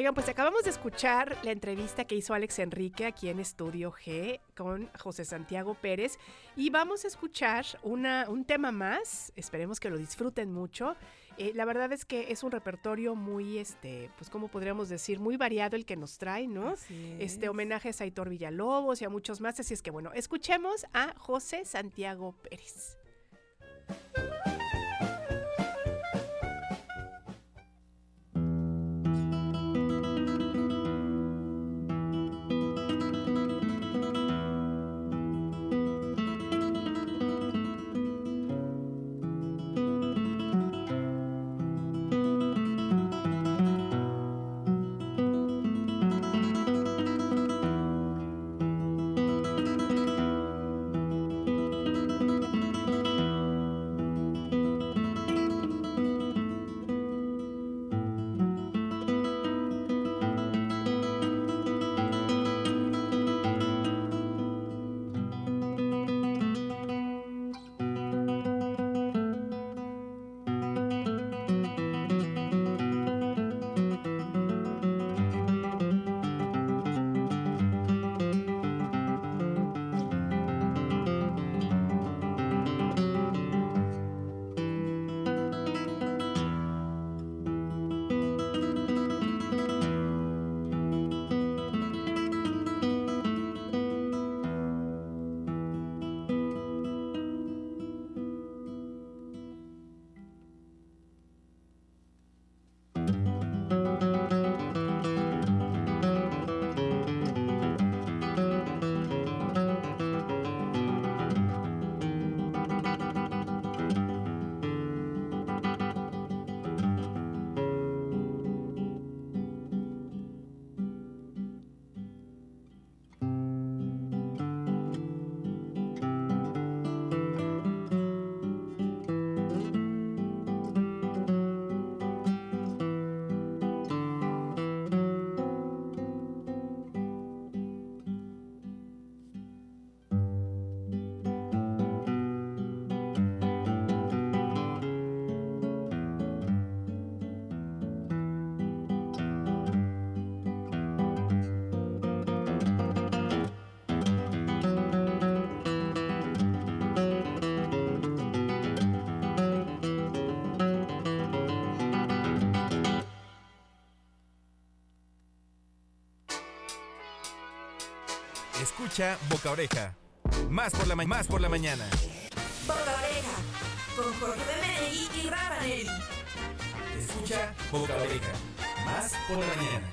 Oigan, pues acabamos de escuchar la entrevista que hizo Alex Enrique aquí en Estudio G con José Santiago Pérez y vamos a escuchar una, un tema más, esperemos que lo disfruten mucho. Eh, la verdad es que es un repertorio muy, este, pues como podríamos decir, muy variado el que nos trae, ¿no? Así Este es. homenajes a Hitor Villalobos y a muchos más, así es que bueno, escuchemos a José Santiago Pérez. Escucha Boca Oreja. Más por la, ma- más por la mañana. Boca Oreja, con Jorge Bemenegui y Rafa Nelly. Escucha Boca Oreja. Más por la mañana.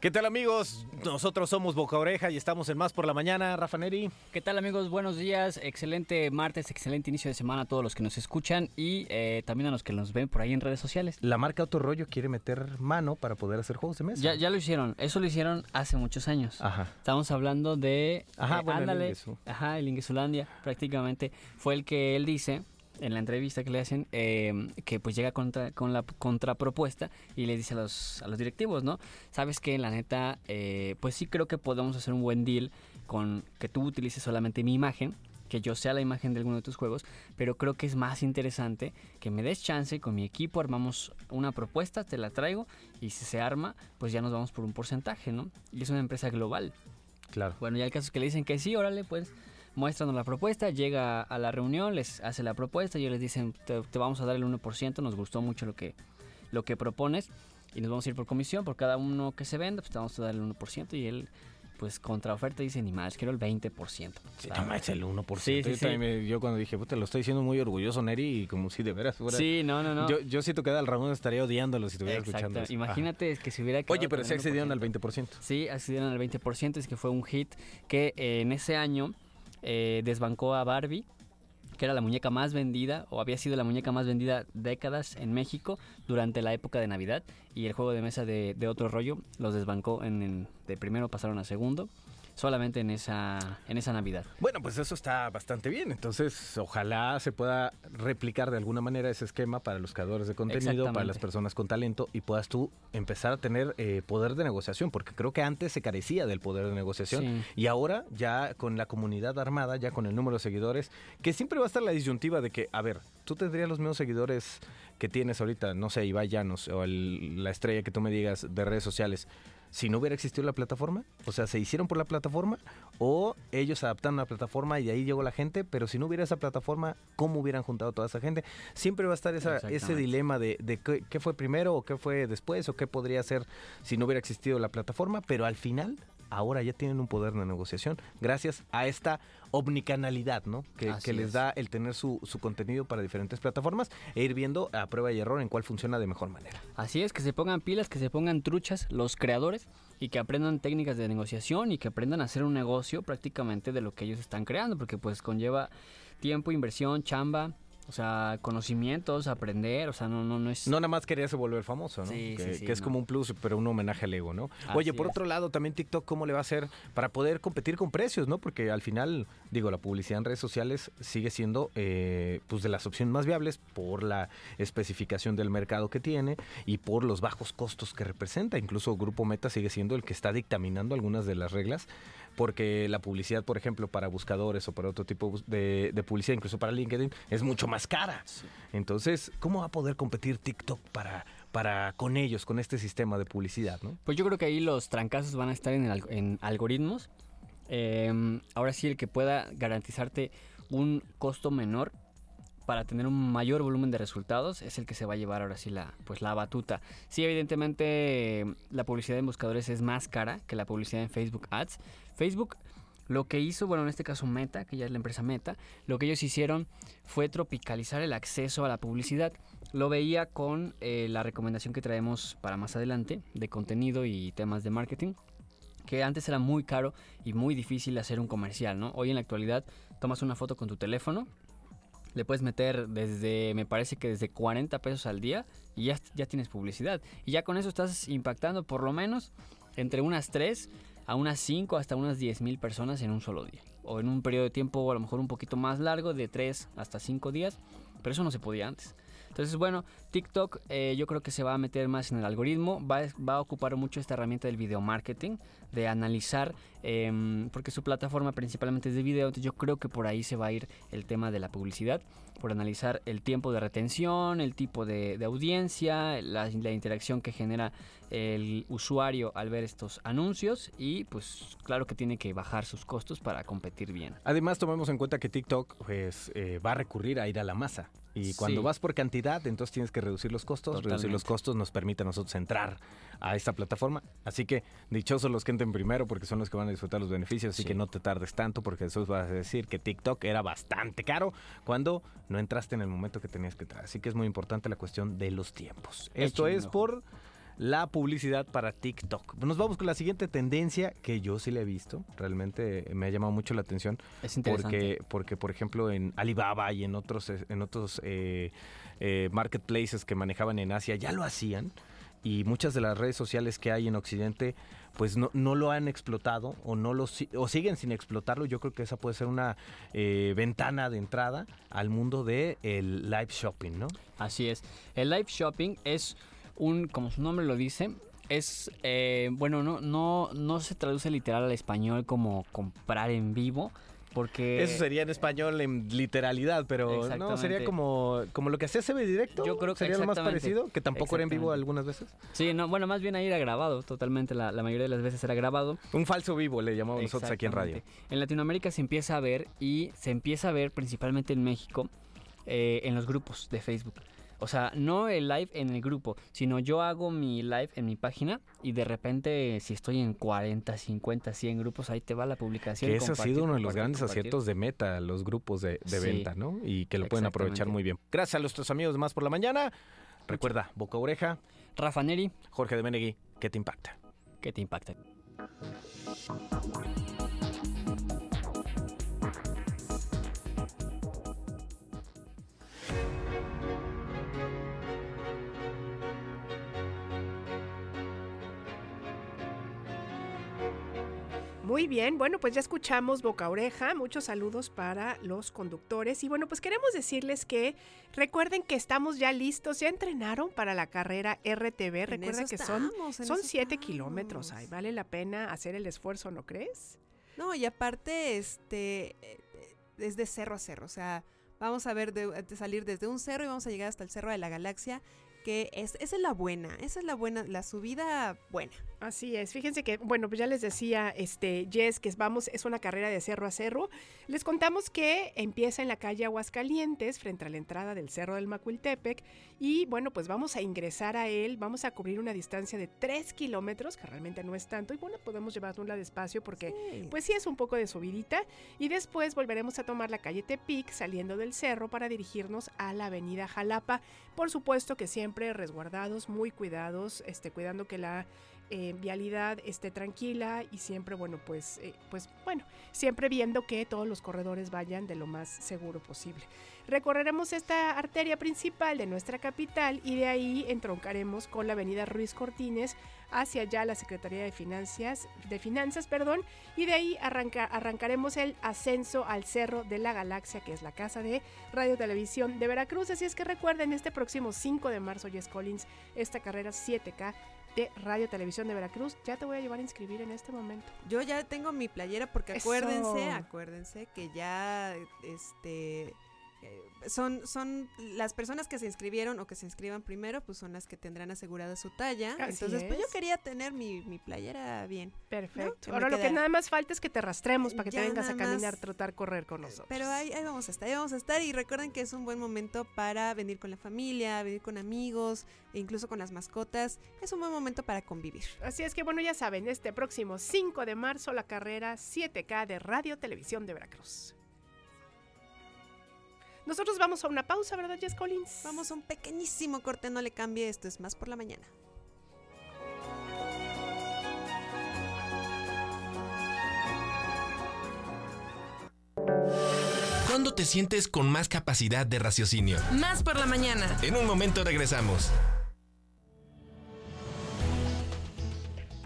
¿Qué tal amigos? Nosotros somos Boca Oreja y estamos en Más por la Mañana, Rafa Neri. ¿Qué tal amigos? Buenos días, excelente martes, excelente inicio de semana a todos los que nos escuchan y eh, también a los que nos ven por ahí en redes sociales. La marca Autorollo quiere meter mano para poder hacer juegos de mesa. Ya, ya lo hicieron, eso lo hicieron hace muchos años. Ajá. Estamos hablando de... Ajá, eh, bueno, el ándale, Ingesu. Ajá, el Ingesulandia prácticamente fue el que él dice en la entrevista que le hacen eh, que pues llega contra, con la contrapropuesta y le dice a los, a los directivos, ¿no? Sabes que la neta, eh, pues sí creo que podemos hacer un buen deal con que tú utilices solamente mi imagen que yo sea la imagen de alguno de tus juegos, pero creo que es más interesante que me des chance, con mi equipo armamos una propuesta, te la traigo y si se arma, pues ya nos vamos por un porcentaje, ¿no? Y es una empresa global. Claro. Bueno, ya el caso es que le dicen que sí, órale, pues muéstranos la propuesta, llega a la reunión, les hace la propuesta ellos les dicen, te, te vamos a dar el 1%, nos gustó mucho lo que, lo que propones y nos vamos a ir por comisión, por cada uno que se venda, pues te vamos a dar el 1% y él, pues contra oferta dice, ni más, quiero el 20%. Sí, no más el 1%. Sí, sí, yo, sí. también yo cuando dije, puta, lo estoy diciendo muy orgulloso, Neri, y como si de veras fuera... Sí, no, no, no. Yo, yo siento que Adal Ramón estaría odiándolo si estuviera Exacto. escuchando eso. Imagínate que si hubiera. Oye, pero el accedieron al 1%. 20%. Sí, accedieron al 20%, es que fue un hit que eh, en ese año eh, desbancó a Barbie, que era la muñeca más vendida, o había sido la muñeca más vendida décadas en México durante la época de Navidad, y el juego de mesa de, otro rollo los desbancó en, en- de primero pasaron a segundo, solamente en esa, en esa Navidad. Bueno, pues eso está bastante bien. Entonces, ojalá se pueda replicar de alguna manera ese esquema para los creadores de contenido, para las personas con talento y puedas tú empezar a tener eh, poder de negociación, porque creo que antes se carecía del poder de negociación Sí. y ahora ya con la comunidad armada, ya con el número de seguidores, que siempre va a estar la disyuntiva de que, a ver, tú tendrías los mismos seguidores que tienes ahorita, no sé, Ibai Llanos o el- la estrella que tú me digas de redes sociales. Si no hubiera existido la plataforma, o sea, se hicieron por la plataforma o ellos adaptaron la plataforma y de ahí llegó la gente, pero si no hubiera esa plataforma, ¿cómo hubieran juntado toda esa gente? Siempre va a estar esa, ese dilema de, de qué, qué fue primero o qué fue después o qué podría ser si no hubiera existido la plataforma, pero al final ahora ya tienen un poder de negociación gracias a esta omnicanalidad, ¿no? Que, les es. da el tener su, su contenido para diferentes plataformas e ir viendo a prueba y error en cuál funciona de mejor manera. Así es, que se pongan pilas, que se pongan truchas los creadores y que aprendan técnicas de negociación y que aprendan a hacer un negocio prácticamente de lo que ellos están creando, porque pues conlleva tiempo, inversión, chamba, o sea, conocimientos, aprender, o sea, no, no, no es... No nada más quería volver famoso, ¿no? Sí, que, sí, sí, que es no. como un plus, pero un homenaje al ego, ¿no? Así Oye, por es. otro lado, también TikTok, ¿cómo le va a hacer para poder competir con precios, no? Porque al final, digo, la publicidad en redes sociales sigue siendo, eh, pues, de las opciones más viables por la especificación del mercado que tiene y por los bajos costos que representa. Incluso Grupo Meta sigue siendo el que está dictaminando algunas de las reglas porque la publicidad, por ejemplo, para buscadores o para otro tipo de, de publicidad, incluso para LinkedIn, es mucho más cara. Entonces, ¿cómo va a poder competir TikTok para, para con ellos, con este sistema de publicidad, no? Pues yo creo que ahí los trancazos van a estar en, el en algoritmos. Eh, ahora sí, el que pueda garantizarte un costo menor para tener un mayor volumen de resultados es el que se va a llevar ahora sí la, pues la batuta. Sí, evidentemente la publicidad en buscadores es más cara que la publicidad en Facebook Ads. Facebook lo que hizo, bueno, en este caso Meta, que ya es la empresa Meta, lo que ellos hicieron fue tropicalizar el acceso a la publicidad. Lo veía con eh, la recomendación que traemos para más adelante de contenido y temas de marketing que antes era muy caro y muy difícil hacer un comercial, ¿no? Hoy en la actualidad tomas una foto con tu teléfono, le puedes meter desde, me parece que desde 40 pesos al día y ya, tienes publicidad. Y ya con eso estás impactando por lo menos entre unas 3 a unas 5 hasta unas 10 mil personas en un solo día. O en un periodo de tiempo a lo mejor un poquito más largo, de 3 hasta 5 días. Pero eso no se podía antes. Entonces, bueno, TikTok eh, yo creo que se va a meter más en el algoritmo, va, va a ocupar mucho esta herramienta del video marketing, de analizar em, porque su plataforma principalmente es de video, entonces yo creo que por ahí se va a ir el tema de la publicidad, por analizar el tiempo de retención, el tipo de, audiencia, la, la interacción que genera el usuario al ver estos anuncios y pues claro que tiene que bajar sus costos para competir bien. Además, tomemos en cuenta que TikTok pues, eh, va a recurrir a ir a la masa. Y cuando Sí. vas por cantidad, entonces tienes que reducir los costos. Reducir los costos nos permite a nosotros entrar a esta plataforma. Así que dichosos los que entren primero porque son los que van a disfrutar los beneficios. Así Sí. que no te tardes tanto porque eso vas a decir que TikTok era bastante caro cuando no entraste en el momento que tenías que entrar. Así que es muy importante la cuestión de los tiempos. Esto es por la publicidad para TikTok. Nos vamos con la siguiente tendencia que yo sí la he visto. Realmente me ha llamado mucho la atención. Es interesante. Porque, porque, por ejemplo, en Alibaba y en otros, eh, en otros eh, eh, marketplaces que manejaban en Asia ya lo hacían. Y muchas de las redes sociales que hay en Occidente, pues no, no lo han explotado o no lo o siguen sin explotarlo. Yo creo que esa puede ser una eh, ventana de entrada al mundo del el live shopping, ¿no? Así es. El live shopping es un, como su nombre lo dice, es, eh, bueno, no, no, no se traduce literal al español como comprar en vivo, porque... Eso sería en español en literalidad, pero no, sería como, como lo que hacía CB Directo. Yo creo que sería lo más parecido, que tampoco era en vivo algunas veces. Sí, no, bueno, más bien ahí era grabado, totalmente, la, la mayoría de las veces era grabado. Un falso vivo le llamamos nosotros aquí en radio. En Latinoamérica se empieza a ver y se empieza a ver principalmente en México eh, en los grupos de Facebook. O sea, no el live en el grupo, sino yo hago mi live en mi página y de repente si estoy en 40, 50, 100 grupos, ahí te va la publicación. Que ese ha sido uno de los grandes compartir. aciertos de meta, los grupos de, de Sí. venta, ¿no? Y que lo pueden aprovechar muy bien. Gracias a nuestros amigos de Más por la Mañana. Recuerda, Boca Oreja, Rafa Neri, Jorge de Menegui, ¿qué te impacta? ¿qué te impacta? Muy bien, bueno, pues ya escuchamos boca a oreja, muchos saludos para los conductores. Y bueno, pues queremos decirles que recuerden que estamos ya listos, ya entrenaron para la carrera RTV, En recuerda eso que son, estamos, son eso siete kilómetros, ay, vale la pena hacer el esfuerzo, ¿no crees? No, y aparte, este, eh, eh, es de cerro a cerro, o sea, vamos a ver de, de salir desde un cerro y vamos a llegar hasta el cerro de la galaxia, que es, esa es la buena, esa es la buena, la subida buena. Así es, fíjense que, bueno, pues ya les decía, este, Jess, que es- vamos, es una carrera de cerro a cerro. Les contamos que empieza en la calle Aguascalientes, frente a la entrada del Cerro del Macuiltepec, y bueno, pues vamos a ingresar a él, vamos a cubrir una distancia de 3 kilómetros, que realmente no es tanto, y bueno, podemos llevarnosla despacio porque, Sí. pues sí es un poco de subidita, y después volveremos a tomar la calle Tepic, saliendo del cerro, para dirigirnos a la avenida Jalapa. Por supuesto que siempre resguardados, muy cuidados, este, cuidando que la eh, vialidad esté tranquila y siempre, bueno, pues, eh, pues, bueno, siempre viendo que todos los corredores vayan de lo más seguro posible. Recorreremos esta arteria principal de nuestra capital y de ahí entroncaremos con la avenida Ruiz Cortines hacia allá la Secretaría de Finanzas, de Finanzas, perdón, y de ahí arranca- arrancaremos el ascenso al Cerro de la Galaxia, que es la casa de Radio Televisión de Veracruz. Así es que recuerden, este próximo 5 de marzo, Jess Collins, esta carrera 7K de Radio Televisión de Veracruz. Ya te voy a llevar a inscribir en este momento. Yo ya tengo mi playera porque Eso. acuérdense, acuérdense que ya este son son las personas que se inscribieron o que se inscriban primero, pues son las que tendrán asegurada su talla. Así Entonces, pues yo quería tener mi, mi playera bien. Perfecto. Me Ahora lo que nada más falta es que te rastremos para que te vengas a caminar, más. trotar, correr con nosotros. Pero ahí, ahí vamos a estar, ahí vamos a estar. Y recuerden que es un buen momento para venir con la familia, venir con amigos, e incluso con las mascotas. Es un buen momento para convivir. Así es que bueno, ya saben, este próximo 5 de marzo la carrera 7K de Radio Televisión de Veracruz. Nosotros vamos a una pausa, ¿verdad, Jess Collins? Vamos a un pequeñísimo corte, no le cambie, esto es más por la mañana. ¿Cuándo te sientes con más capacidad de raciocinio? Más por la mañana. En un momento regresamos.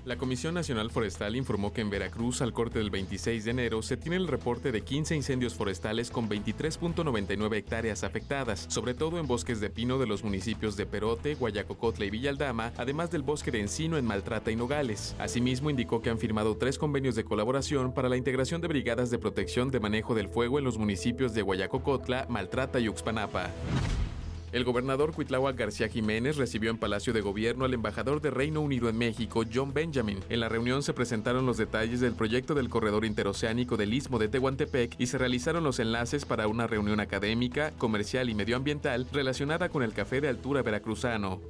La Comisión Nacional Forestal informó que en Veracruz, al corte del 26 de enero, se tiene el reporte de 15 incendios forestales con 23.99 hectáreas afectadas, sobre todo en bosques de pino de los municipios de Perote, Guayacocotla y Villaldama, además del bosque de encino en Maltrata y Nogales. Asimismo, indicó que han firmado tres convenios de colaboración para la integración de brigadas de protección de manejo del fuego en los municipios de Guayacocotla, Maltrata y Uxpanapa. El gobernador Cuitláhuac García Jiménez recibió en Palacio de Gobierno al embajador de Reino Unido en México, John Benjamin. En la reunión se presentaron los detalles del proyecto del corredor interoceánico del Istmo de Tehuantepec y se realizaron los enlaces para una reunión académica, comercial y medioambiental relacionada con el café de altura veracruzano.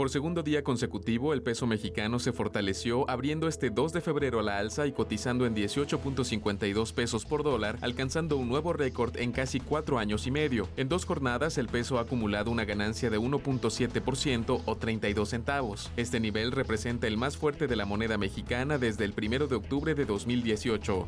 Por segundo día consecutivo, el peso mexicano se fortaleció, abriendo este 2 de febrero a la alza y cotizando en 18.52 pesos por dólar, alcanzando un nuevo récord en casi cuatro años y medio. En dos jornadas, el peso ha acumulado una ganancia de 1.7% o 32 centavos. Este nivel representa el más fuerte de la moneda mexicana desde el 1 de octubre de 2018.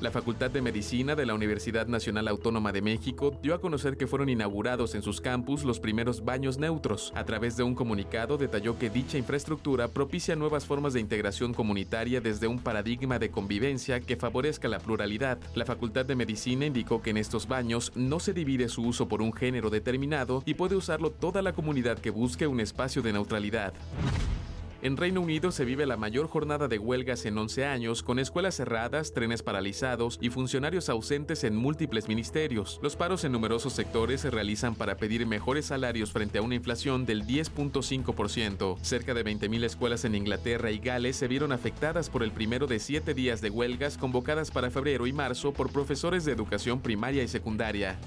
La Facultad de Medicina de la Universidad Nacional Autónoma de México dio a conocer que fueron inaugurados en sus campus los primeros baños neutros. A través de un comunicado detalló que dicha infraestructura propicia nuevas formas de integración comunitaria desde un paradigma de convivencia que favorezca la pluralidad. La Facultad de Medicina indicó que en estos baños no se divide su uso por un género determinado y puede usarlo toda la comunidad que busque un espacio de neutralidad. En Reino Unido se vive la mayor jornada de huelgas en 11 años, con escuelas cerradas, trenes paralizados y funcionarios ausentes en múltiples ministerios. Los paros en numerosos sectores se realizan para pedir mejores salarios frente a una inflación del 10.5%. Cerca de 20.000 escuelas en Inglaterra y Gales se vieron afectadas por el primero de siete días de huelgas convocadas para febrero y marzo por profesores de educación primaria y secundaria.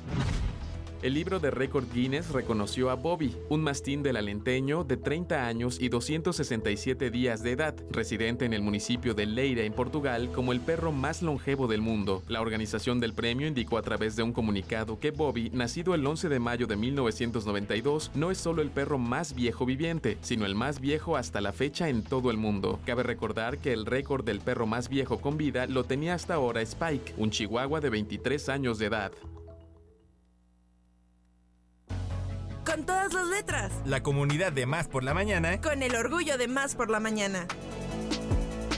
El libro de récord Guinness reconoció a Bobby, un mastín del Alenteño de 30 años y 267 días de edad, residente en el municipio de Leira, en Portugal, como el perro más longevo del mundo. La organización del premio indicó a través de un comunicado que Bobby, nacido el 11 de mayo de 1992, no es solo el perro más viejo viviente, sino el más viejo hasta la fecha en todo el mundo. Cabe recordar que el récord del perro más viejo con vida lo tenía hasta ahora Spike, un chihuahua de 23 años de edad. Con todas las letras. La comunidad de Más por la Mañana Con el orgullo de Más por la Mañana.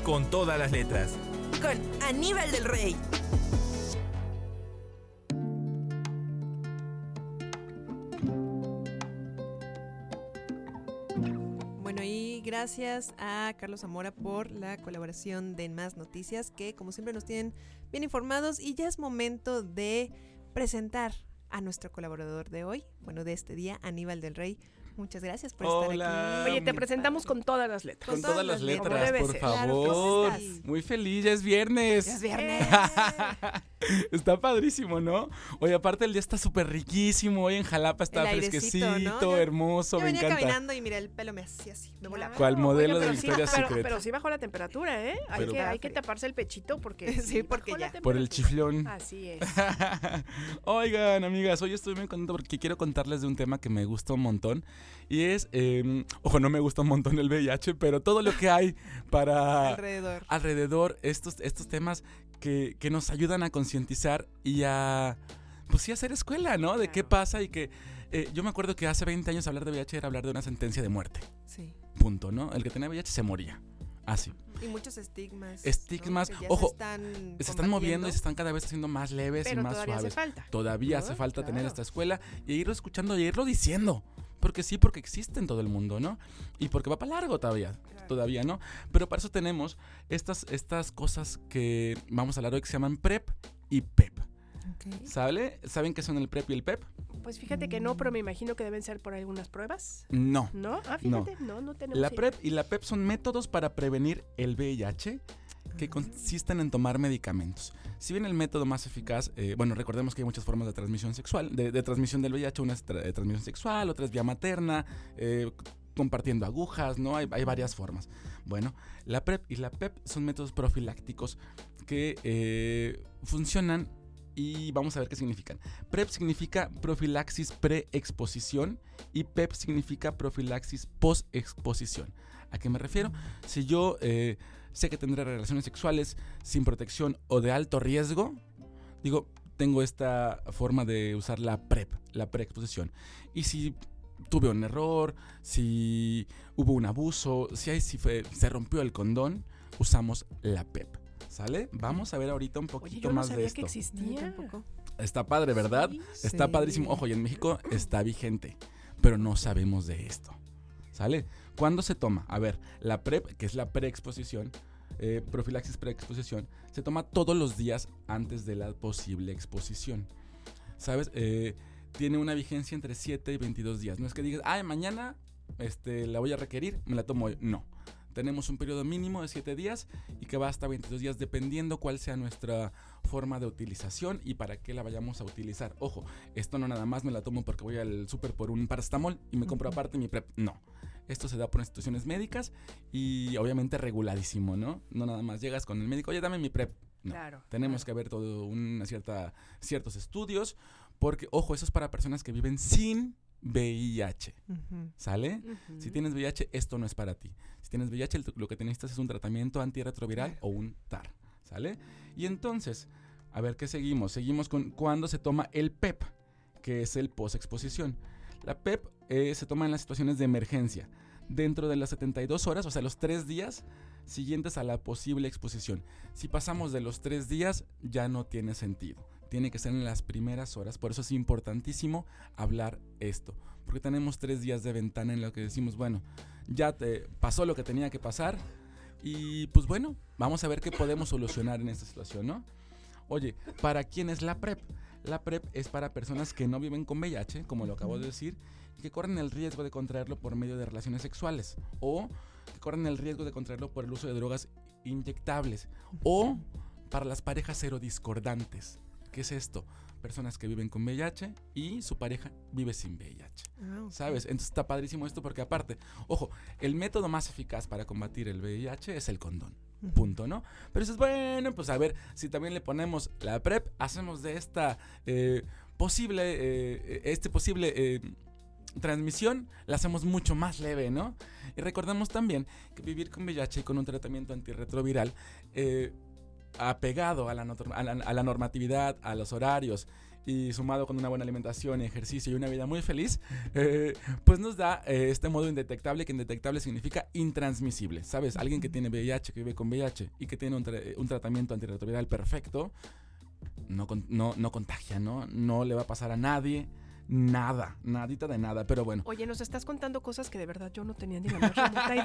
con todas las letras. Con Aníbal del Rey. Bueno, y gracias a Carlos Zamora por la colaboración de Más Noticias, que como siempre nos tienen bien informados y ya es momento de presentar a nuestro colaborador de hoy, bueno, de este día, Aníbal del Rey. Muchas gracias por estar Hola. aquí. Oye, te presentamos con todas las letras. Con todas las letras, por ser. Claro, ¿cómo favor. Muy feliz, ya es viernes. Ya es viernes. *laughs* está padrísimo, ¿no? Oye, aparte el día está súper riquísimo. Hoy en Jalapa está El fresquecito, ¿no? Hermoso, Yo me venía encanta. caminando y mira, el pelo me hacía así, me volaba. ¿Cuál modelo de pero sí, pero, Secret? pero sí bajó la temperatura, ¿eh? Hay, Pero- que, hay que taparse el pechito porque *laughs* Sí, porque bajó la ya. Por el chiflón. Así es. *laughs* Oigan, amigas, hoy estoy muy contento porque quiero contarles de un tema que me gusta un montón. Y es, eh, ojo, no me gusta un montón el VIH, pero todo lo que hay para Alrededor. alrededor estos, estos temas que, que nos ayudan a concientizar y a, pues sí, hacer escuela, ¿no? De qué pasa y que eh, yo me acuerdo que hace 20 años hablar de VIH era hablar de una sentencia de muerte, Sí. punto, ¿no? El que tenía VIH se moría, así. Y muchos estigmas. Estigmas, ¿no? ojo, se están, Se están moviendo y se están cada vez haciendo más leves Pero y más todavía hace suaves. falta. Todavía ¿no? hace falta tener Claro. esta escuela y irlo escuchando y irlo diciendo. Porque sí, porque existe en todo el mundo, ¿no? Y porque va para largo todavía, todavía, ¿no? Pero para eso tenemos estas, estas cosas que vamos a hablar hoy que se llaman PrEP y PEP. Ok. ¿Sabe? ¿Saben qué son el PrEP y el PEP? Pues fíjate que no, pero me imagino que deben ser por algunas pruebas. No. ¿No? Ah, No. fíjate, no, no, tenemos La idea. PrEP y la PEP son métodos para prevenir el VIH que consisten en tomar medicamentos. Si bien el método más eficaz, eh, bueno, recordemos que hay muchas formas de transmisión sexual, de, transmisión del VIH, una es de transmisión sexual, otra es vía materna, eh, compartiendo agujas, ¿no? Hay, varias formas. Bueno, la PrEP y la PEP son métodos profilácticos que eh, funcionan y vamos a ver qué significan. PrEP significa profilaxis pre-exposición y PEP significa profilaxis post-exposición. ¿A qué me refiero? Si yo eh, sé que tendré relaciones sexuales sin protección o de alto riesgo, digo, tengo esta forma de usar la PrEP, la preexposición. Y si tuve un error, si hubo un abuso, si, hay, si fue- se rompió el condón, usamos la PEP. ¿Sale? Vamos a ver ahorita un Oye, poquito yo no más de sabía esto. que existía. Está padre, ¿verdad? Está Sí. padrísimo. Ojo, y en México está vigente, pero no sabemos de esto. ¿Sale? ¿Cuándo se toma? A ver, la PrEP, que es la preexposición, eh, profilaxis preexposición, se toma todos los días antes de la posible exposición. ¿Sabes? Eh, tiene una vigencia entre 7 y 22 días. No es que digas, ay, mañana este, la voy a requerir, me la tomo hoy. No. Tenemos un periodo mínimo de 7 días y que va hasta 22 días dependiendo cuál sea nuestra forma de utilización y para qué la vayamos a utilizar. Ojo, esto no nada más me la tomo porque voy al súper por un paracetamol y me compro aparte mi PrEP. No. Esto se da por instituciones médicas y obviamente reguladísimo, ¿no? No nada más llegas con el médico, oye, dame mi PrEP. No. Claro, Tenemos que ver todo una cierta ciertos estudios porque ojo, eso es para personas que viven sin VIH. ¿Sale? Si tienes VIH, esto no es para ti. Si tienes VIH, el- lo que te necesitas es un tratamiento antirretroviral o un TAR. ¿Sale? Y entonces, a ver qué seguimos. Seguimos con cuándo se toma el PEP, que es el post-exposición. La PEP eh, se toma en las situaciones de emergencia, dentro de las 72 horas, o sea, los tres días siguientes a la posible exposición. Si pasamos de los tres días, ya no tiene sentido. Tiene que ser en las primeras horas. Por eso es importantísimo hablar esto. Porque tenemos tres días de ventana en lo que decimos, bueno, ya te pasó lo que tenía que pasar. Y pues bueno, vamos a ver qué podemos solucionar en esta situación, ¿no? Oye, ¿para quién es la PrEP? La PrEP es para personas que no viven con VIH, como lo acabo de decir, que corren el riesgo de contraerlo por medio de relaciones sexuales, o que corren el riesgo de contraerlo por el uso de drogas inyectables, o para las parejas serodiscordantes. ¿Qué es esto? Personas que viven con VIH y su pareja vive sin VIH. Ah. ¿Sabes? Entonces está padrísimo esto porque aparte, ojo, el método más eficaz para combatir el VIH es el condón. Punto, ¿no? Pero dices, bueno, pues a ver, si también le ponemos la PrEP, hacemos de esta eh, posible, eh, este posible eh, transmisión, la hacemos mucho más leve, ¿no? Y recordemos también que vivir con VIH y con un tratamiento antirretroviral eh, apegado a la, notor- a, la, a la normatividad, a los horarios y sumado con una buena alimentación, ejercicio y una vida muy feliz, eh, pues nos da eh, este modo indetectable, que indetectable significa intransmisible. ¿Sabes? Alguien que tiene VIH, que vive con VIH y que tiene un, tra- un tratamiento antirretroviral perfecto, no, no, no contagia, ¿no? No le va a pasar a nadie. Nada, nadita de nada, pero bueno. Oye, nos estás contando cosas que de verdad yo no tenía ni la más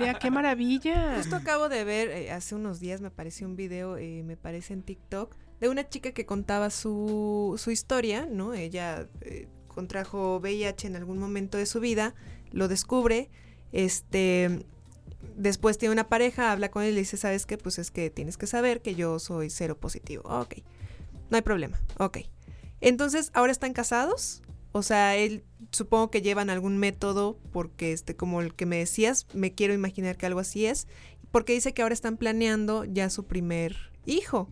idea. ¡Qué maravilla! Justo acabo de ver, eh, hace unos días me apareció un video, eh, me parece en TikTok, de una chica que contaba su, su historia, ¿no? Ella eh, contrajo VIH en algún momento de su vida, lo descubre, este, después tiene una pareja, habla con él y le dice, ¿sabes qué? Pues es que tienes que saber que yo soy cero positivo. Ok, no hay problema, ok. Entonces, ¿ahora están casados? O sea, él supongo que llevan algún método, porque este, como el que me decías, me quiero imaginar que algo así es, porque dice que ahora están planeando ya su primer hijo,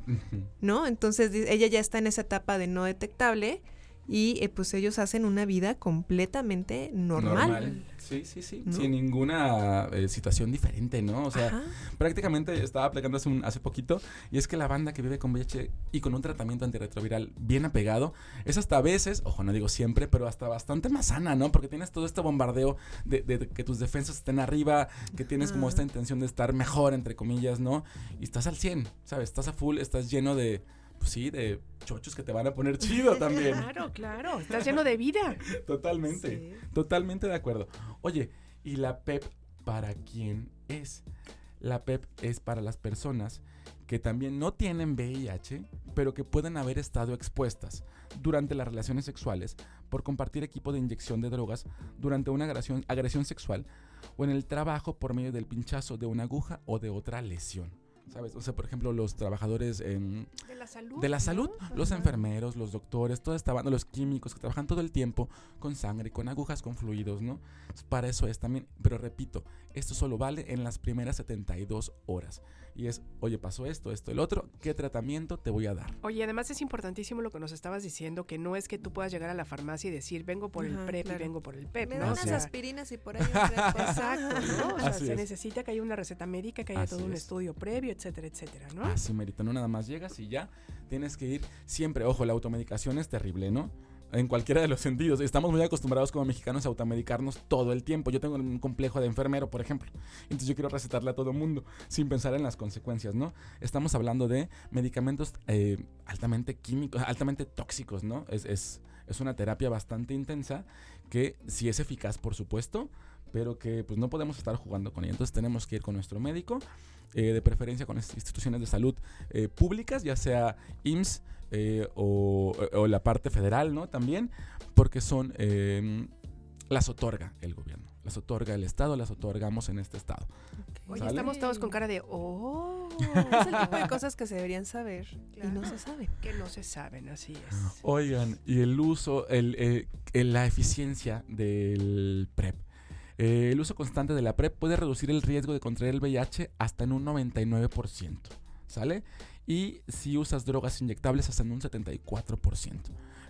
¿no? Entonces ella ya está en esa etapa de no detectable y eh, pues ellos hacen una vida completamente normal. Sí, sí, sí. ¿No? Sin ninguna eh, situación diferente, ¿no? O sea, Ajá. prácticamente estaba aplicando hace, un- hace poquito y es que la banda que vive con VIH y con un tratamiento antirretroviral bien apegado es hasta a veces, ojo, no digo siempre, pero hasta bastante más sana, ¿no? Porque tienes todo este bombardeo de, de- de que tus defensas estén arriba, que tienes como esta intención de estar mejor, entre comillas, ¿no? Y estás al 100, ¿sabes? Estás a full, estás lleno de, pues sí, de chochos que te van a poner *laughs* chido también. Claro, claro. Estás lleno de vida. *laughs* Totalmente, totalmente de acuerdo. Oye, ¿y la PEP para quién es? La PEP es para las personas que también no tienen VIH, pero que pueden haber estado expuestas durante las relaciones sexuales por compartir equipo de inyección de drogas durante una agresión, agresión sexual o en el trabajo por medio del pinchazo de una aguja o de otra lesión. ¿Sabes? O sea, por ejemplo, los trabajadores en, De la salud. de la salud, ¿no? los Ajá. enfermeros, los doctores, toda esta banda, los químicos que trabajan todo el tiempo con sangre, con agujas, con fluidos, ¿no? Para eso es también, pero repito, esto solo vale en las primeras 72 horas. Y es, oye, pasó esto, esto, el otro, ¿qué tratamiento te voy a dar? Oye, además es importantísimo lo que nos estabas diciendo, que no es que tú puedas llegar a la farmacia y decir, vengo por el PrEP claro. y vengo por el PEP, Me ¿no? dan O unas sea, aspirinas y por ahí resto. Exacto, ¿no? O sea, Así se es. necesita que haya una receta médica, que haya Así todo un es. estudio previo, etcétera, etcétera, ¿no? Así, Merito, no nada más llegas y ya tienes que ir siempre. Ojo, la automedicación es terrible, ¿no? En cualquiera de los sentidos. Estamos muy acostumbrados como mexicanos a automedicarnos todo el tiempo. Yo tengo un complejo de enfermero, por ejemplo. Entonces yo quiero recetarle a todo el mundo sin pensar en las consecuencias, ¿no? Estamos hablando de medicamentos eh, altamente químicos, altamente tóxicos, ¿no? Es, es, es una terapia bastante intensa que sí es eficaz, por supuesto, pero que pues no podemos estar jugando con ella. Entonces tenemos que ir con nuestro médico, eh, de preferencia con instituciones de salud eh, públicas, ya sea IMSS eh, o, o la parte federal, ¿no? También, porque son, eh, las otorga el gobierno, las otorga el Estado, las otorgamos en este Estado. Oye, ¿Sale? estamos todos con cara de, oh, *laughs* Es el tipo de cosas que se deberían saber y no se saben. que no se saben, así es. Oigan, y el uso, el, eh, el- la eficiencia del PrEP. Eh, el uso constante de la PrEP puede reducir el riesgo de contraer el VIH hasta en un 99%, ¿sale? Y si usas drogas inyectables hasta en un 74%.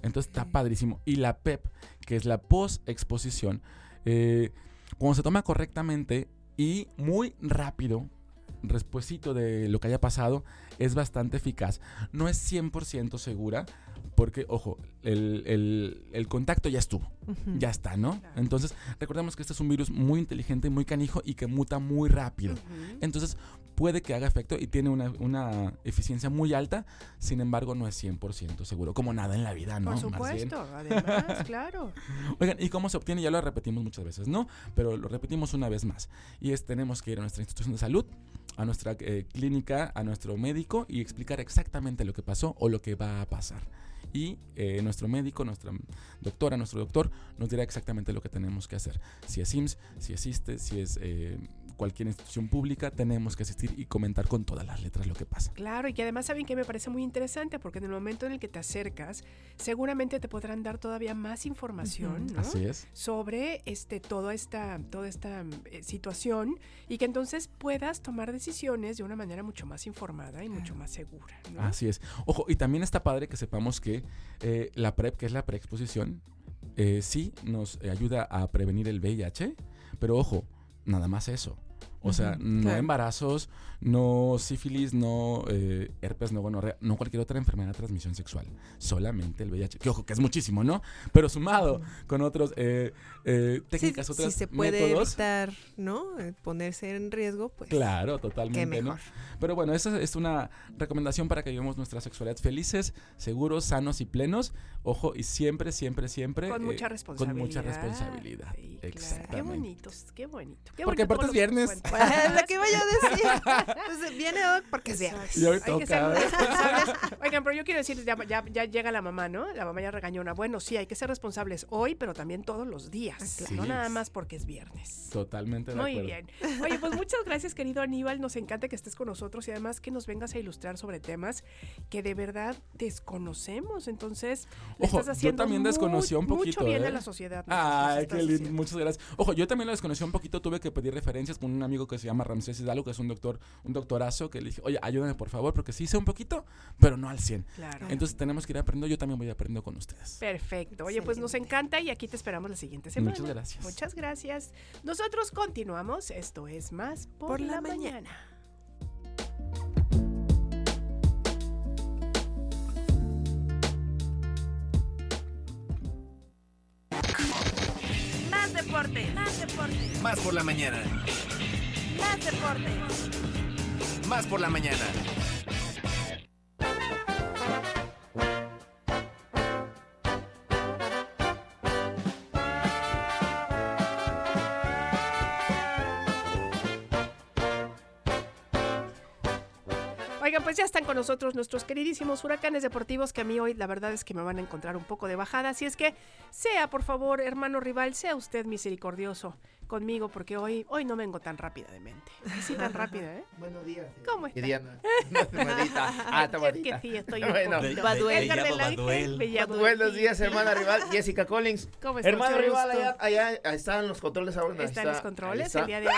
Entonces está padrísimo. Y la PEP, que es la post-exposición, eh, cuando se toma correctamente y muy rápido, despuésito de lo que haya pasado, es bastante eficaz. No es 100% segura, porque, ojo, el, el- el contacto ya estuvo, ya está, ¿no? Entonces, recordemos que este es un virus muy inteligente, muy canijo y que muta muy rápido. Entonces, puede que haga efecto y tiene una, una eficiencia muy alta, sin embargo, no es 100% seguro, como nada en la vida, ¿no? Por supuesto, además, *laughs* claro. Oigan, ¿y cómo se obtiene? Ya lo repetimos muchas veces, ¿no? Pero lo repetimos una vez más. Y es, tenemos que ir a nuestra institución de salud, a nuestra eh, clínica, a nuestro médico y explicar exactamente lo que pasó o lo que va a pasar. Y eh, nuestro médico, nuestra doctora, nuestro doctor nos dirá exactamente lo que tenemos que hacer. Si es IMSS, si es ISSSTE, si es eh, cualquier institución pública, tenemos que asistir y comentar con todas las letras lo que pasa. Claro, y que además saben que me parece muy interesante porque en el momento en el que te acercas, seguramente te podrán dar todavía más información, ¿no? Así es. sobre este toda esta toda esta eh, situación y que entonces puedas tomar decisiones de una manera mucho más informada y mucho más segura. ¿no? Así es. Ojo, y también está padre que sepamos que eh, la PrEP, que es la preexposición, eh, sí nos ayuda a prevenir el VIH, pero ojo, nada más eso. O sea, no claro. embarazos, no sífilis, no eh, herpes, no gonorrea, no cualquier otra enfermedad de transmisión sexual. Solamente el VIH. Que ojo, que es muchísimo, ¿no? Pero sumado con otros eh, eh, Sí, técnicas, si otros se puede métodos. evitar, ¿no? Eh, Ponerse en riesgo, pues. Claro, totalmente. Qué ¿no? mejor. Pero bueno, esa es una recomendación para que vivamos nuestra sexualidad felices, seguros, sanos y plenos. Ojo, y siempre, siempre, siempre. Con mucha responsabilidad. Con mucha responsabilidad. Sí, claro. Exactamente. Qué bonitos, qué bonito. Qué Porque aparte es viernes. *laughs* lo que iba yo a decir. Pues, viene hoy porque es viernes. Y hoy Hay que ser toca. muy responsables. Oigan, pero yo quiero decir, ya, ya- ya llega la mamá, ¿no? La mamá ya regañona. Bueno, sí, hay que ser responsables hoy, pero también todos los días. claro. No nada más porque es viernes. Totalmente de Muy acuerdo. bien. Oye, pues muchas gracias, querido Aníbal. Nos encanta que estés con nosotros y además que nos vengas a ilustrar sobre temas que de verdad desconocemos. Entonces, le Ojo, estás yo haciendo también mu- desconocía un poquito. mucho bien ¿eh? a la sociedad. Ay, qué lindo. Muchas gracias. Ojo, yo también lo desconocía un poquito. Tuve que pedir referencias con un amigo que se llama Ramsés Hidalgo, que es un doctor, un doctorazo, que le dije, oye, ayúdame por favor, porque sí sé un poquito, pero no al 100. Claro. Entonces tenemos que ir aprendiendo. Yo también voy aprendiendo con ustedes. Perfecto. Oye, pues nos encanta y aquí te esperamos la siguiente semana. Muchas gracias. Muchas gracias. Nosotros continuamos. Esto es más por, Por la, la mañana. Más deporte, más deporte, Más por la mañana. Más deporte. Más por la mañana. Oigan, pues ya están con nosotros nuestros queridísimos huracanes deportivos que a mí hoy la verdad es que me van a encontrar un poco de bajada. Así es que sea, por favor, hermano rival, sea usted misericordioso conmigo porque hoy, hoy no vengo tan rápida de mente. Sí, tan rápida, ¿eh? *laughs* Buenos días. ¿Cómo está? Diana. *laughs* Ah, está Es que sí, estoy un Bueno. poquito. Baduel. Bellado Buenos Baduel. días, hermana rival. *laughs* Jessica Collins. ¿Cómo está? Hermano Mucho rival, allá, allá están los controles ahora. Está en está- los controles está. el día de hoy.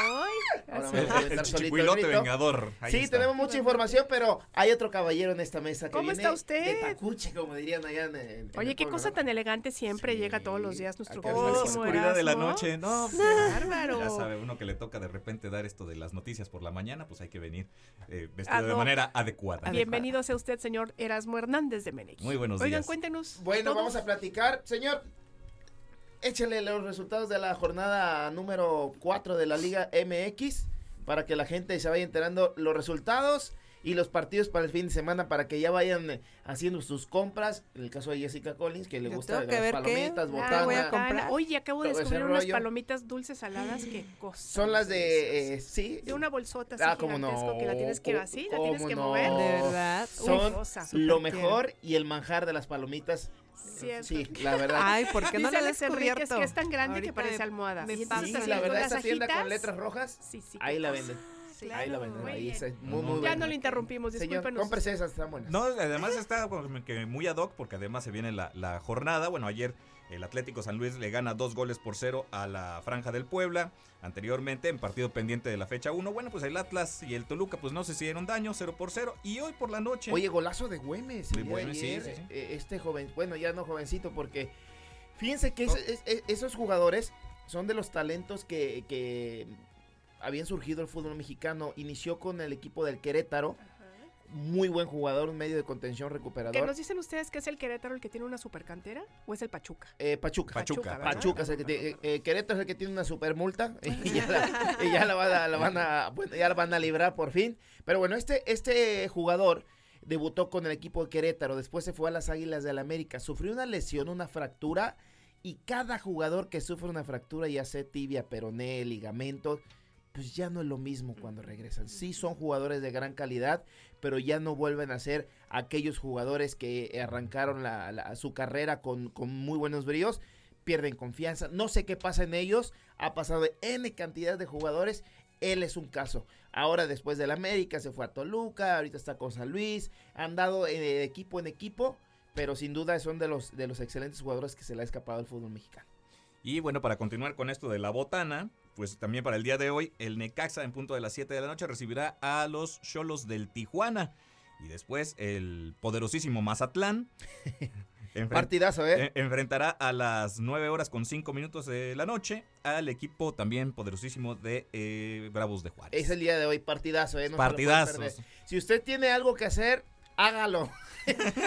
Ahora Así me es. voy a estar El solito chichicuilote vengador. Ahí Sí, está. tenemos mucha información, pero hay otro caballero en esta mesa que ¿Cómo viene está usted? de tacuche, como dirían allá en, en- en Oye, el qué pueblo, cosa ¿no? tan elegante siempre Sí, llega todos los días nuestro acá es la queridísimo oscuridad de la noche. No, Claro, bárbaro! Ya sabe uno que le toca de repente dar esto de las noticias por la mañana, pues hay que venir eh, vestido Ah, de manera adecuada. Bienvenido sea usted, señor Erasmo Hernández de Menegui. Muy buenos Oigan, días. cuéntenos. Bueno, todos. vamos a platicar. Señor, échale los resultados de la jornada número 4 de la Liga MX para que la gente se vaya enterando los resultados y los partidos para el fin de semana para que ya vayan eh, haciendo sus compras. En el caso de Jessica Collins, que le Yo gusta que las ver qué. palomitas, Ah, botana. voy a comprar. Ana, Oye, acabo de descubrir unas rollo. palomitas dulces saladas. Qué *gasps* cosa. Son las de, eh, sí. De una bolsota así Ah, cómo no. que la tienes que así, la tienes ¿Cómo que no? mover. De verdad. Son lo mejor y el manjar de las palomitas. Cierto. Sí, la verdad. Ay, ¿por qué no Alex Enríquez descubierto? que es tan grande Ahorita que parece me- almohada. me Sí, la verdad, esta tienda con letras rojas, Sí, sí. ahí la venden. Sí, ahí venden. muy Ahí es muy. Ya no le interrumpimos, Señor, discúlpenos. cómprese esas, están buenas. No, además está muy ad hoc porque además se viene la, la jornada. Bueno, ayer el Atlético San Luis le gana dos goles por cero a la Franja del Puebla. Anteriormente, en partido pendiente de la fecha 1, bueno, pues el Atlas y el Toluca pues no se hicieron daño, 0 por 0. Y hoy por la noche... Oye, golazo de Güemes. De Güemes, sí, ayer, sí, sí. eh, Este joven, bueno, ya no jovencito, porque fíjense que es- es- es- esos jugadores son de los talentos que, que habían surgido el fútbol mexicano. Inició con el equipo del Querétaro. Muy buen jugador, un medio de contención ¿Qué recuperador. nos dicen ustedes que es el Querétaro el que tiene una supercantera o es el Pachuca? Eh, Pachuca. Pachuca. Pachuca es el que tiene- eh, eh, Querétaro es el que tiene una super multa *laughs* y ya la, *laughs* y ya la van a, la van a- bueno, ya la van a librar por fin. Pero bueno, este, este jugador debutó con el equipo de Querétaro, después se fue a las Águilas del América, sufrió una lesión, una fractura y cada jugador que sufre una fractura, ya sea tibia, peroné, ligamento, pues ya no es lo mismo cuando regresan. Sí son jugadores de gran calidad, pero ya no vuelven a ser aquellos jugadores que arrancaron la- la- su carrera con, con muy buenos bríos, pierden confianza. No sé qué pasa en ellos, ha pasado de N cantidad de jugadores, él es un caso. Ahora después del América se fue a Toluca, ahorita está con San Luis, han dado eh, de equipo en equipo, pero sin duda son de los, de los excelentes jugadores que se le ha escapado al fútbol mexicano. Y bueno, para continuar con esto de la botana, pues también para el día de hoy, el Necaxa en punto de las 7 de la noche recibirá a los Cholos del Tijuana. Y después el poderosísimo Mazatlán. *laughs* Partidazo, ¿eh? Enfrentará a las 9 horas con 5 minutos de la noche al equipo también poderosísimo de eh, Bravos de Juárez. Es el día de hoy, partidazo, ¿eh? No Partidazos. Si usted tiene algo que hacer, hágalo. *laughs*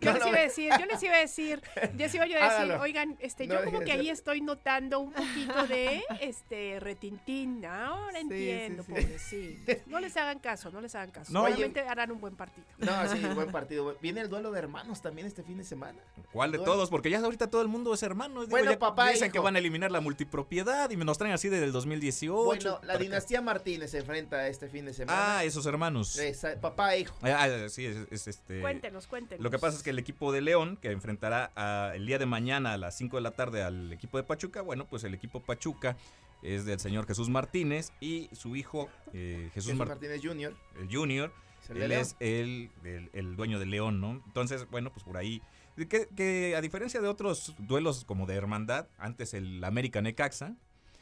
Yo No les iba a decir, yo les iba a decir, yo les iba yo a decir, Hágalo. oigan, este, No yo como que ser- ahí estoy notando un poquito de este retintín. Ahora entiendo, sí. pobrecitos. No les hagan caso, no les hagan caso. No, oye. Obviamente harán un buen partido. No, sí, *laughs* buen partido. Viene el duelo de hermanos también este fin de semana. ¿Cuál de todos? Porque ya ahorita todo el mundo es hermano. Digo, Bueno, ya papá, Dicen hijo. que van a eliminar la multipropiedad y me nos traen así desde el 2018. Bueno, la dinastía Martínez se enfrenta este fin de semana. Ah, esos hermanos. Esa- papá e hijo. Ah, sí, es, es este. Cuéntenos, cuéntenos. Lo que pasa es que el equipo de León, que enfrentará a- el día de mañana a las 5 de la tarde al equipo de Pachuca, bueno, pues el equipo Pachuca es del señor Jesús Martínez y su hijo eh, Jesús, Jesús Mar- Martínez Jr. el Junior, Es el de él León. es el, el- el dueño de León, ¿no? Entonces, bueno, pues por ahí. Que, que a diferencia de otros duelos como de hermandad, antes el América Necaxa,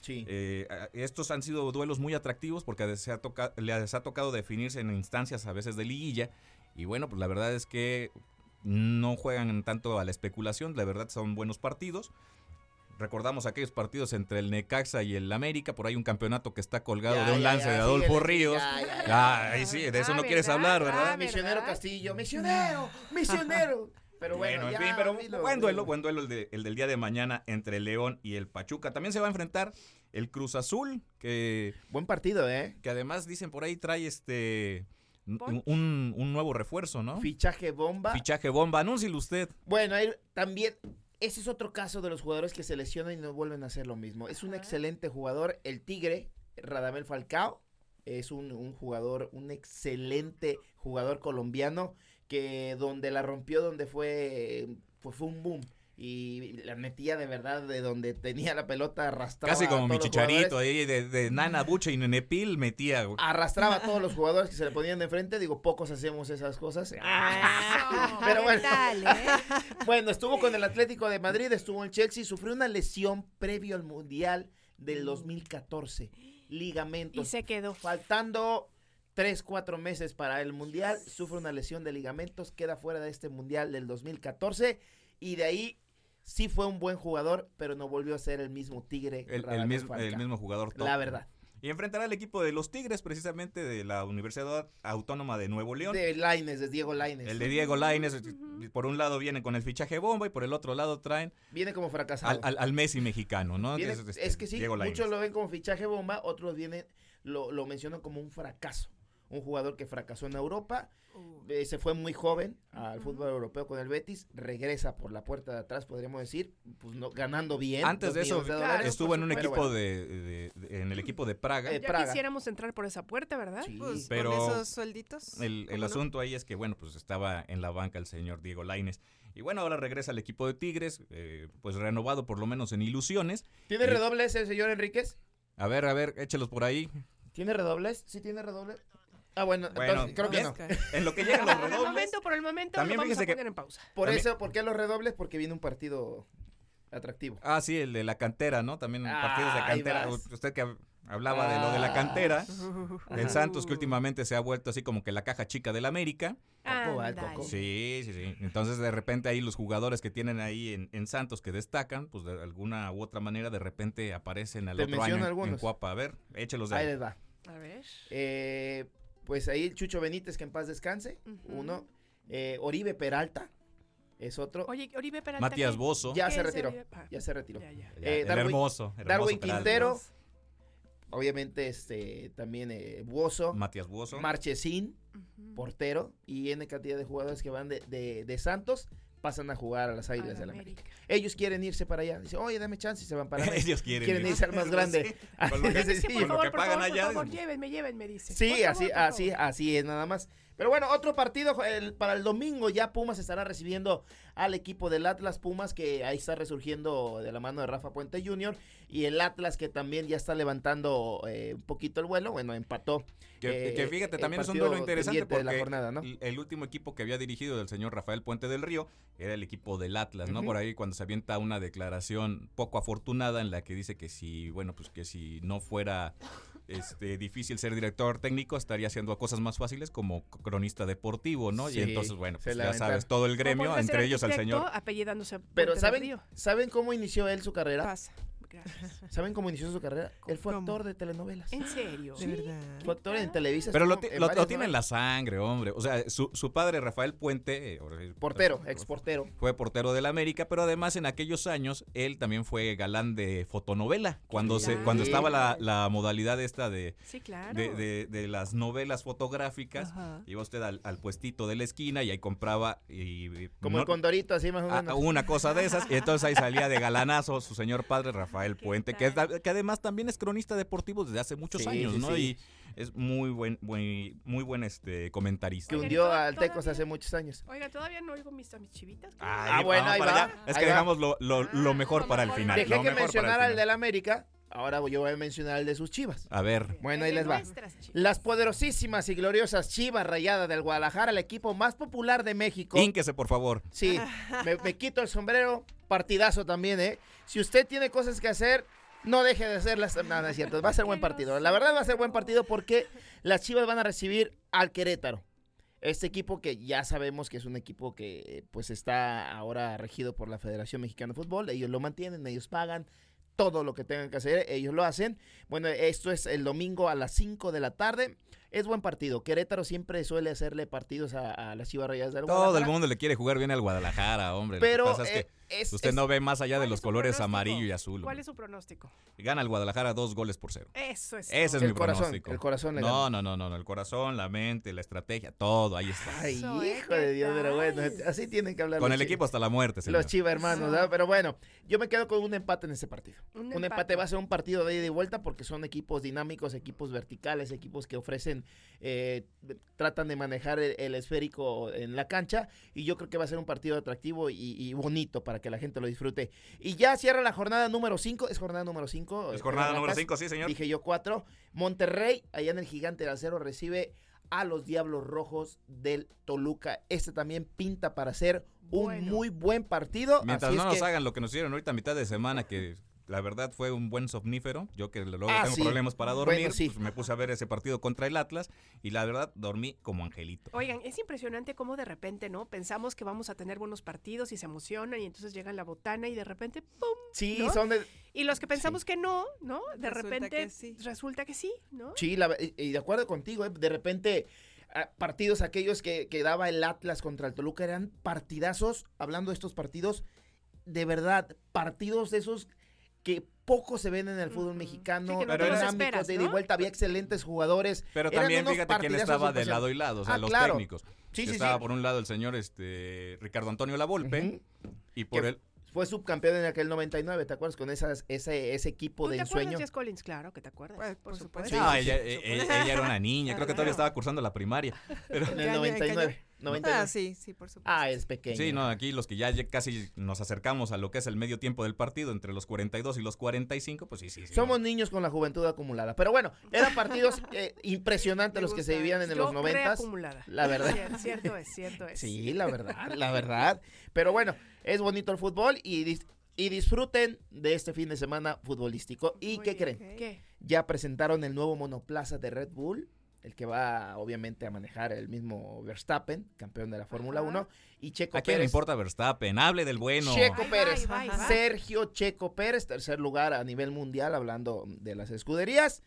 Sí. eh, estos han sido duelos muy atractivos porque se ha toca- les ha tocado definirse en instancias a veces de liguilla. Y bueno, pues la verdad es que no juegan tanto a la especulación, la verdad son buenos partidos. Recordamos aquellos partidos entre el Necaxa y el América, por ahí un campeonato que está colgado Ya, de un ya, lance ya, de Adolfo sí, Ríos. Ah, ahí sí, de eso Ah, no quieres ¿verdad? hablar, Ah, ¿verdad? Misionero ¿verdad? Castillo, misionero, *laughs* misionero. Pero bueno, Bueno, en ya, fin, pero dilo, buen duelo, dilo. buen duelo el, de- el del día de mañana entre León y el Pachuca. También se va a enfrentar el Cruz Azul, que, Buen partido, ¿eh? que además dicen por ahí trae este un, nuevo refuerzo, ¿no? Fichaje bomba. Fichaje bomba, anúncielo usted. Bueno, ahí también, ese es otro caso de los jugadores que se lesionan y no vuelven a hacer lo mismo. Es un excelente jugador, el Tigre, Radamel Falcao, es un, un jugador, un excelente jugador colombiano que donde la rompió, donde fue, pues fue un boom. Y la metía de verdad de donde tenía la pelota arrastraba Casi a como mi todos los chicharito ahí de, de Nana Bucha y Nenepil metía. güey. Arrastraba a todos los *laughs* jugadores que se le ponían de frente. Digo, pocos hacemos esas cosas. Ah, *laughs* Pero ¿qué bueno. tal, eh? *laughs* Bueno, estuvo con el Atlético de Madrid, estuvo en Chelsea, sufrió una lesión previo al Mundial del 2014. Y Ligamentos. se quedó. Faltando 3, 4 meses para el Mundial, sufre una lesión de ligamentos, queda fuera de este Mundial del 2014 y de ahí sí fue un buen jugador, pero no volvió a ser el mismo Tigre. El, mismo, el Falcao. mismo jugador top. La verdad. Y enfrentará al equipo de los Tigres, precisamente de la Universidad Autónoma de Nuevo León. De Laines, de Diego Laines. El de Diego Laines, por un lado viene con el fichaje bomba y por el otro lado traen Viene como fracasado. al, al- al Messi mexicano, ¿no? Viene- es, este, es que sí, Diego muchos lo ven como fichaje bomba, otros vienen, lo, lo mencionan como un fracaso. Un jugador que fracasó en Europa, eh, se fue muy joven al fútbol europeo con el Betis, regresa por la puerta de atrás, podríamos decir, pues no, ganando bien. Antes de eso, estuvo en un equipo bueno, de, de- de- en el equipo de Praga. Eh, Ya Praga. quisiéramos entrar por esa puerta, ¿verdad? Pues, pero con esos suelditos. El, el ¿cómo no? asunto ahí es que, bueno, pues estaba en la banca el señor Diego Laines. Y bueno, ahora regresa al equipo de Tigres, eh, pues renovado por lo menos en ilusiones. ¿Tiene redobles el señor Enríquez? A ver, a ver, échelos por ahí. ¿Tiene redobles? ¿Sí tiene redobles? Ah, bueno, Bueno, entonces creo que no. En lo que llegan los Por el redobles. momento, por el momento, También lo vamos a que- poner en pausa. Por También- eso, ¿por qué los redobles? Porque viene un partido atractivo. Ah, sí, el de la cantera, ¿no? También Ah, partidos de cantera. Usted que hab- hablaba de lo de la cantera. *laughs* Ah. El Santos que últimamente se ha vuelto así como que la caja chica del América. Coco. Coco. Sí, sí, sí. Entonces de repente ahí los jugadores que tienen ahí en, en Santos que destacan, pues de alguna u otra manera de repente aparecen al Te otro año en-. Cuapa. A ver, échelos de Ahí ahí. les va. A ver. Eh, pues ahí el Chucho Benítez, que en paz descanse. Uno. Eh, Oribe Peralta. Es otro. Oye, Oribe Peralta. Matías. Bozo. Ya ¿Qué se retiró. Ah, Ya se retiró. ya, ya. Ya, Eh, el Darwin- hermoso, hermoso Darwin. Quintero. Obviamente, este, también eh, Buoso. Matías Buoso. Marchesín, Ujú. portero. Y N cantidad de jugadores que van de, de- de Santos pasan a jugar a las Águilas la del América. América. Ellos quieren irse para allá. Dicen, oye, dame chance y se van para allá. *laughs* Ellos quieren, Quieren irse al más *laughs* grande. Con lo *laughs* que- pagan favor, allá, por favor, dice. llévenme, llévenme, dice. Sí, favor, así, así, así es nada más. Pero bueno, otro partido el- para el domingo ya Pumas estará recibiendo al equipo del Atlas Pumas que ahí está resurgiendo de la mano de Rafa Puente Jr. y el Atlas que también ya está levantando eh, un poquito el vuelo, bueno, empató. Que, eh, que fíjate, también es un duelo interesante pendiente de porque la jornada, ¿no? el, último equipo que había dirigido del señor Rafael Puente del Río era el equipo del Atlas, ¿no? Por ahí cuando se avienta una declaración poco afortunada en la que dice que si, bueno, pues que si no fuera este difícil ser director técnico estaría haciendo cosas más fáciles como cronista deportivo, ¿no? Sí, y entonces, bueno, pues ya sabes, todo el gremio, entre ellos al señor apellidándose Pero ¿saben. ¿saben cómo inició él su carrera? Pasa. Gracias. *laughs* ¿Saben cómo inició su carrera? Él fue ¿Cómo? actor de telenovelas. ¿En serio? De verdad. Fue actor en Televisa. Pero lo, en lo- lo tiene en la sangre, hombre. O sea, su, su padre, Rafael Puente, eh, Portero, ex portero. fue portero del América, pero además en aquellos años él también fue galán de fotonovela. Cuando se cuando estaba la, la modalidad esta de, Sí, claro. de, de- de las novelas fotográficas, Ajá. iba usted al, al puestito de la esquina y ahí compraba y, y Como no- el Condorito, así más o a- menos. a una cosa de esas, y entonces ahí salía de galanazo su señor padre Rafael ¿Qué Puente, que, es además también es cronista deportivo desde hace muchos Sí, años, sí, ¿no? sí. Y es muy buen, muy, muy buen este comentarista. que hundió ¿toda- al Tecos hace muchos años. Oiga, todavía no oigo mis, a mis chivitas. Ah, bueno, ahí va, allá. Es ahí que va. dejamos lo, lo- lo mejor para el final. Dejé lo que mencionara al del América, ahora yo voy a mencionar el de sus chivas. A ver, Bueno, ahí les va. Las poderosísimas y gloriosas Chivas Rayadas del Guadalajara, el equipo más popular de México. ínquese por favor. Sí, *laughs* me, me quito el sombrero, partidazo también, ¿eh? Si usted tiene cosas que hacer, no deje de hacerlas. Nada, es cierto, va a ser buen partido. La verdad va a ser buen partido porque las Chivas van a recibir al Querétaro. Este equipo que ya sabemos que es un equipo que pues está ahora regido por la Federación Mexicana de Fútbol. Ellos lo mantienen, ellos pagan todo lo que tengan que hacer, ellos lo hacen. Bueno, esto es el domingo a las 5 de la tarde. Es buen partido. Querétaro siempre suele hacerle partidos a, a las Chivas Rayadas del Todo el mundo le quiere jugar bien al Guadalajara, hombre. Pero Lo que pasa es eh, que es- usted es- no ve más allá de ¿Cuál los colores pronóstico? amarillo y azul. ¿Cuál es su pronóstico? Gana el Guadalajara dos goles por cero. Eso es. Ese es El mi corazón, pronóstico. el corazón le no, no, no, no, no, el corazón, la mente, la estrategia, todo, ahí está. Ay, Eso, ¿eh? hijo de ¿Qué Dios, pero bueno, así tienen que hablar Con el equipo hasta la muerte, señor. Los Chivas hermanos, ¿verdad? Pero bueno, yo me quedo con un empate en este partido. Un Un, empate. empate. va a ser un partido de ida y vuelta porque son equipos dinámicos, equipos verticales, equipos que ofrecen, eh, tratan de manejar el, el esférico en la cancha y yo creo que va a ser un partido atractivo y, y bonito para que la gente lo disfrute. Y ya cierra la jornada número 5, es jornada número 5. Es jornada número 5, sí, señor. Dije yo 4. Monterrey, allá en el Gigante del Acero, recibe a los Diablos Rojos del Toluca. Este también pinta para ser un Bueno. muy buen partido. Mientras así no es nos que- hagan lo que nos hicieron ahorita a mitad de semana, que la verdad fue un buen somnífero. Yo que luego Ah, tengo sí. problemas para Bueno, dormir, sí. pues me puse a ver ese partido contra el Atlas y la verdad dormí como angelito. Oigan, es impresionante cómo de repente, ¿no? Pensamos que vamos a tener buenos partidos y se emocionan y entonces llegan la botana y de repente, ¡pum! Sí, ¿no? son de... Y los que pensamos que no, ¿no? De Resulta repente que sí. resulta que sí, ¿no? Sí, la- y, y de acuerdo contigo, ¿eh? de repente ah, partidos aquellos que, que daba el Atlas contra el Toluca eran partidazos, hablando de estos partidos, de verdad, partidos de esos que poco se ven en el fútbol mexicano, Sí, no dinámicos, esperas, de ida y ¿no? vuelta, había excelentes jugadores. Pero Eran también fíjate quién estaba de lado y lado, o sea, Ah, los claro. técnicos. Sí, sí, estaba sí. por un lado el señor este Ricardo Antonio Lavolpe y por él Fue subcampeón en aquel 99, ¿te acuerdas? Con esas, ese, ese equipo ¿Tú de te acuerdas, ensueño. Jess Collins? Claro que te acuerdas. Pues, por, por supuesto. supuesto. No, ella, e- e- ella era una niña, creo que todavía estaba cursando la primaria. Pero- *laughs* En ¿Qué el año- en qué año? 99. 99. Ah, sí, sí, por supuesto. Ah, es pequeño. Sí, no, aquí los que ya casi nos acercamos a lo que es el medio tiempo del partido, entre los 42 y los 45, pues sí, sí, sí. Somos niños con la juventud acumulada. Pero bueno, eran partidos *laughs* eh, impresionantes los que se vivían en Yo los noventas. reacumulada. La verdad. Cier- Cierto es, cierto es. Sí, la verdad, la verdad. Pero bueno, es bonito el fútbol y, dis- y disfruten de este fin de semana futbolístico. ¿Y Muy qué bien. creen? ¿Qué? Ya presentaron el nuevo monoplaza de Red Bull, el que va obviamente a manejar el mismo Verstappen, campeón de la Fórmula Ajá. 1, y Checo ¿A quién le Pérez. importa Verstappen? Hable del bueno. Checo va, Pérez. va, va. Sergio Checo Pérez, tercer lugar a nivel mundial, hablando de las escuderías.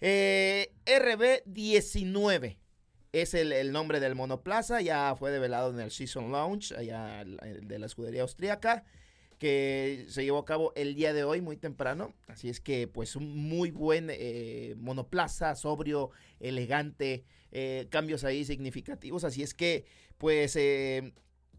Eh, RB19 es el, el nombre del monoplaza, ya fue develado en el Season Launch, allá de la escudería austríaca, que se llevó a cabo el día de hoy, muy temprano. Así es que, pues, un muy buen eh, monoplaza, sobrio, elegante, eh, cambios ahí significativos. Así es que, pues, eh,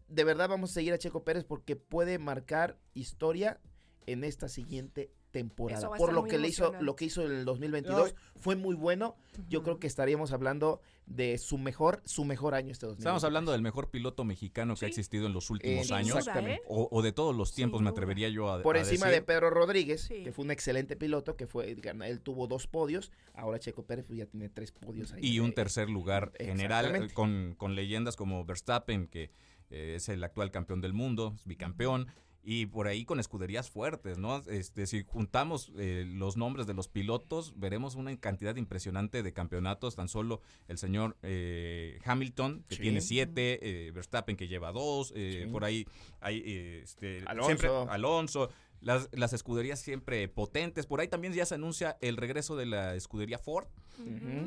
de verdad vamos a seguir a Checo Pérez porque puede marcar historia en esta siguiente temporada. Por lo que le hizo, lo que hizo en el 2022 fue muy bueno. Yo creo que estaríamos hablando de su mejor, su mejor año este 2022. Estamos hablando del mejor piloto mexicano que ha existido en los últimos años. duda, Exactamente. ¿eh? O, o de todos los tiempos, me atrevería yo a Por a encima decir. de Pedro Rodríguez, Sí. que fue un excelente piloto, que fue, él tuvo dos podios, ahora Checo Pérez pues, ya tiene tres podios ahí. Y un Eh, tercer lugar general eh, con, con leyendas como Verstappen, que eh, es el actual campeón del mundo, es bicampeón. Y por ahí con escuderías fuertes, ¿no? Este, si juntamos eh, los nombres de los pilotos, veremos una cantidad impresionante de campeonatos. Tan solo el señor eh, Hamilton, que Sí. tiene siete, eh, Verstappen, que lleva dos, eh, Sí. por ahí hay eh, este, Alonso. siempre Alonso. Las, las escuderías siempre potentes. Por ahí también ya se anuncia el regreso de la escudería Ford.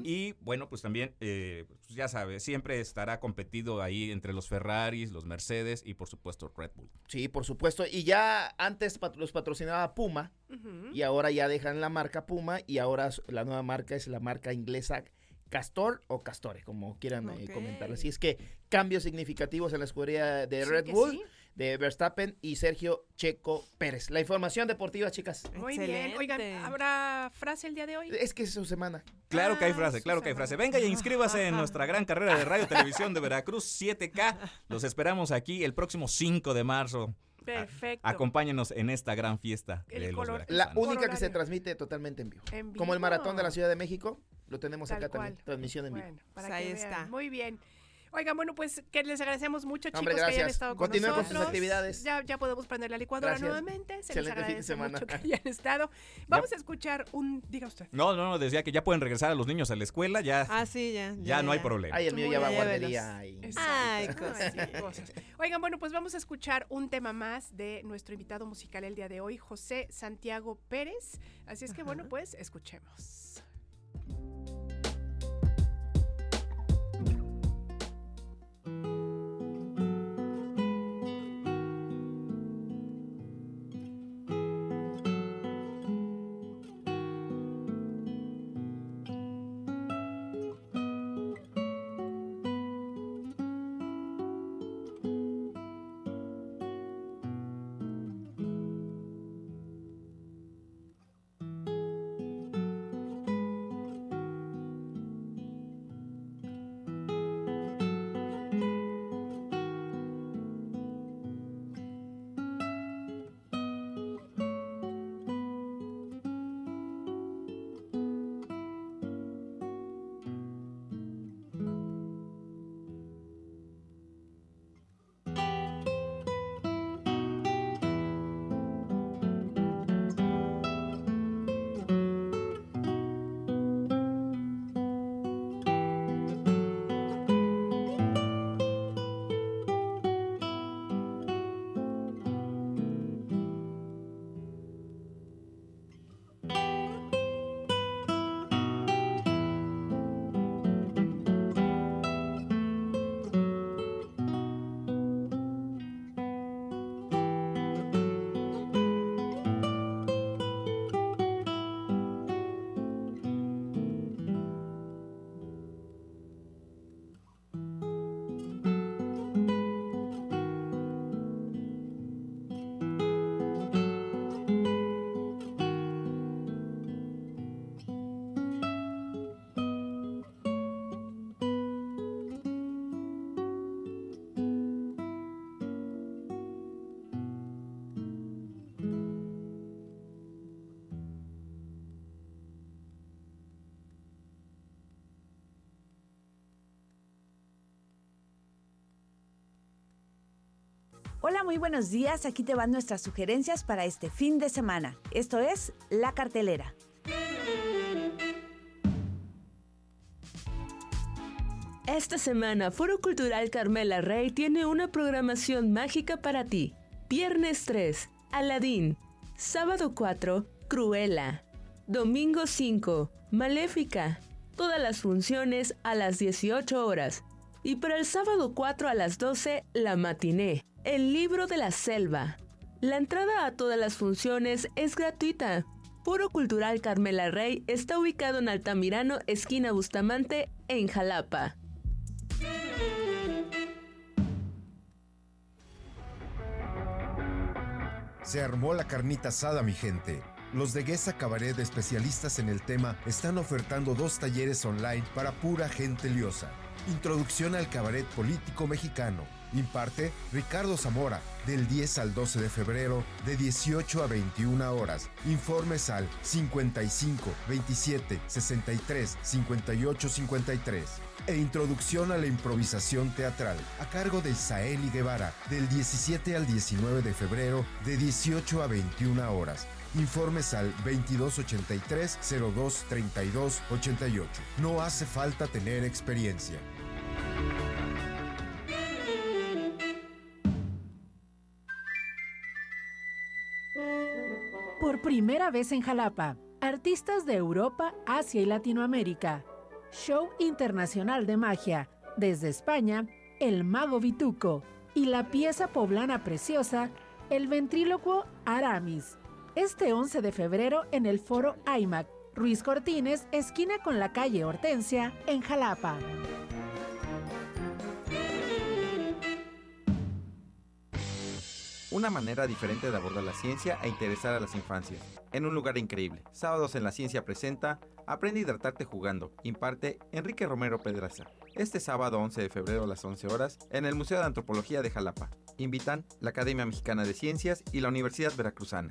Y bueno, pues también, eh, pues ya sabes, siempre estará competido ahí entre los Ferraris, los Mercedes y por supuesto Red Bull. Sí, por supuesto. Y ya antes pat- los patrocinaba Puma y ahora ya dejan la marca Puma y ahora la nueva marca es la marca inglesa Castor o Castore, como quieran eh, Ok. comentarlo. Así es que cambios significativos en la escudería de Sí Red Bull, sí. De Verstappen y Sergio Checo Pérez. La información deportiva, chicas. Muy bien. Oigan. ¿habrá frase el día de hoy? Es que es su semana. Claro que hay Ah, frase, claro que hay frase. Venga y inscríbase en nuestra gran carrera de radio y televisión de Veracruz 7K. Los esperamos aquí el próximo 5 de marzo. Perfecto. Acompáñenos en esta gran fiesta El de los color- veracruzanos. La única que se transmite totalmente en vivo. En Como el vivo. maratón de la Ciudad de México, lo tenemos Tal acá también. Transmisión en vivo. Bueno, para Pues que ahí vean. está. Muy bien. Oigan, bueno, pues que les agradecemos mucho, chicos, Hombre, que hayan estado con Continúen con sus nosotros. actividades. Ya, ya podemos prender la licuadora Gracias. nuevamente. Se Excelente les fin de agradece semana. mucho que *laughs* hayan estado. Vamos a escuchar un... Diga usted. No, no, no, decía que ya pueden regresar a los niños a la escuela, ya, Ah, sí, ya. ya, no hay problema. Ay, el mío Muy ya va a guardería. y- Ay, cosas. Ay, cosas. Oigan, bueno, pues vamos a escuchar un tema más de nuestro invitado musical el día de hoy, José Santiago Pérez. Así es que, bueno, pues escuchemos. Muy buenos días. Aquí te van nuestras sugerencias para este fin de semana. Esto es La Cartelera. Esta semana, Foro Cultural Carmela Rey tiene una programación mágica para ti. Viernes 3, Aladín. Sábado 4, Cruella. Domingo 5, Maléfica. Todas las funciones a las 18 horas. Y para el sábado 4 a las 12, La Matiné. El libro de la selva. La entrada a todas las funciones es gratuita. Foro Cultural Carmela Rey está ubicado en Altamirano, esquina Bustamante, en Jalapa. Se armó la carnita asada, mi gente. Los de Guesa Cabaret, especialistas en el tema, están ofertando dos talleres online para pura gente liosa. Introducción al cabaret político mexicano. Imparte Ricardo Zamora, del 10 al 12 de febrero, de 18 a 21 horas. Informes al 55 27 63 58 53. E Introducción a la improvisación teatral, a cargo de Isaeli Guevara, del 17 al 19 de febrero, de 18 a 21 horas. Informes al 2283 02 32 88. No hace falta tener experiencia. Primera vez en Jalapa, artistas de Europa, Asia y Latinoamérica. Show Internacional de Magia. Desde España, El Mago Vituco. Y la pieza poblana preciosa, El Ventrílocuo Aramis. Este 11 de febrero en el Foro IMAC, Ruiz Cortines, esquina con la calle Hortensia, en Jalapa. Una manera diferente de abordar la ciencia e interesar a las infancias. En un lugar increíble. Sábados en la Ciencia presenta Aprende a hidratarte jugando. Imparte Enrique Romero Pedraza. Este sábado 11 de febrero a las 11 horas en el Museo de Antropología de Jalapa. Invitan la Academia Mexicana de Ciencias y la Universidad Veracruzana.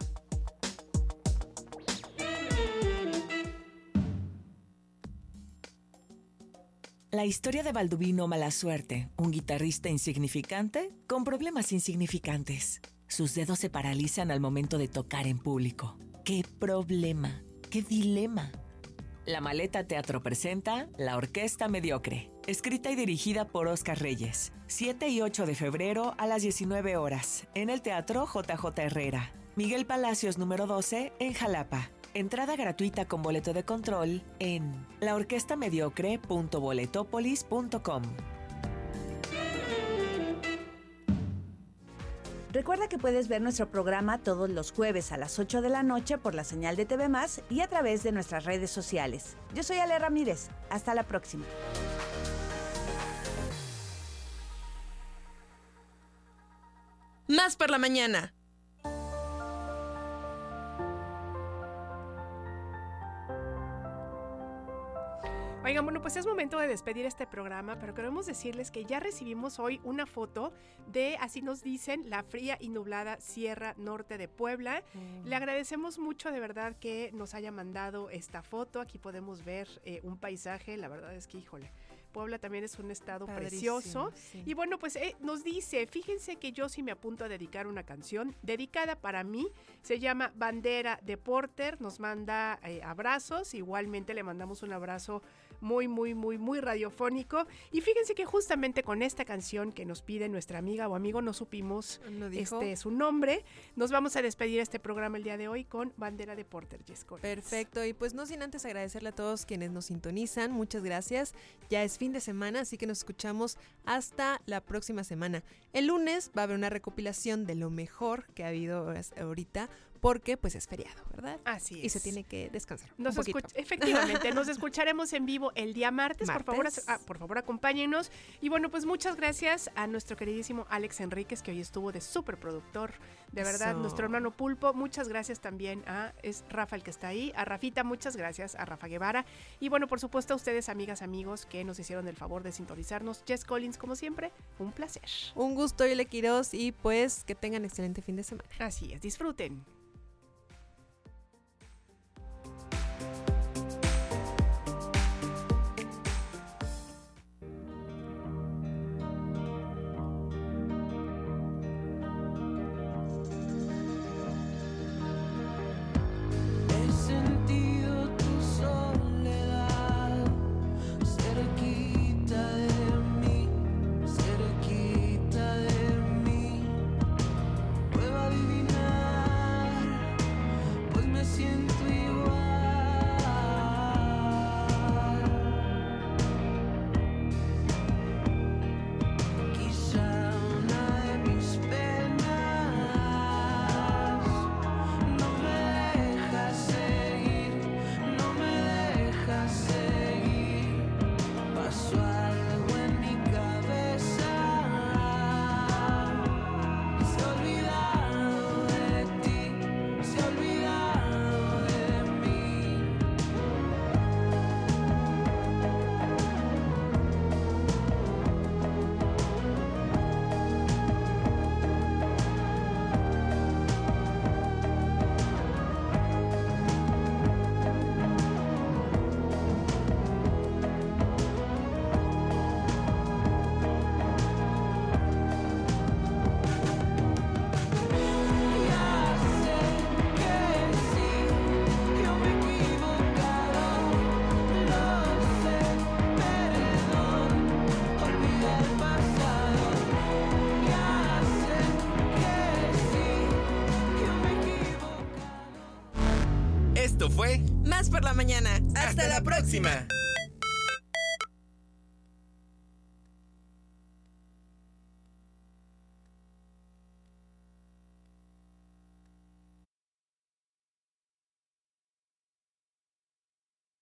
La historia de Balduvino Malasuerte, un guitarrista insignificante con problemas insignificantes. Sus dedos se paralizan al momento de tocar en público. ¡Qué problema! ¡Qué dilema! La Maleta Teatro presenta La Orquesta Mediocre, escrita y dirigida por Oscar Reyes. 7 y 8 de febrero a las 19 horas, en el Teatro JJ Herrera. Miguel Palacios número 12, en Jalapa. Entrada gratuita con boleto de control en laorquestamediocre.boletopolis.com. Recuerda que puedes ver nuestro programa todos los jueves a las 8 de la noche por la señal de TV Más y a través de nuestras redes sociales. Yo soy Ale Ramírez. Hasta la próxima. Más por la mañana. Oigan, bueno, pues es momento de despedir este programa, pero queremos decirles que ya recibimos hoy una foto de, así nos dicen, la fría y nublada Sierra Norte de Puebla. Le agradecemos mucho de verdad que nos haya mandado esta foto. Aquí podemos ver eh, un paisaje, la verdad es que, híjole. Puebla también es un estado Padrísimo, precioso. sí. Y bueno, pues eh, nos dice, fíjense que yo sí me apunto a dedicar una canción dedicada para mí. Se llama Bandera de Porter. Nos manda eh, abrazos. Igualmente le mandamos un abrazo muy, muy, muy, muy radiofónico. Y fíjense que justamente con esta canción que nos pide nuestra amiga o amigo, no supimos ¿No este su nombre, nos vamos a despedir este programa el día de hoy con Bandera de Porter, Jess Collins. Perfecto, y pues no sin antes agradecerle a todos quienes nos sintonizan, muchas gracias. Ya es fin de semana, así que nos escuchamos hasta la próxima semana. El lunes va a haber una recopilación de lo mejor que ha habido hasta ahorita, porque pues es feriado, ¿verdad? Así Y se es. tiene que descansar. Nos un poquito. efectivamente, nos escucharemos en vivo el día martes. Por favor, Martes. ah, por favor, acompáñenos. Y bueno, pues muchas gracias a nuestro queridísimo Alex Enríquez, que hoy estuvo de súper productor. De verdad, Eso. nuestro hermano Pulpo. Muchas gracias también a es Rafa el que está ahí. A Rafita, muchas gracias. A Rafa Guevara. Y bueno, por supuesto, a ustedes, amigas, amigos, que nos hicieron el favor de sintonizarnos. Jess Collins, como siempre, un placer. Un gusto, Yole Quiroz, y pues que tengan excelente fin de semana. Así es, disfruten.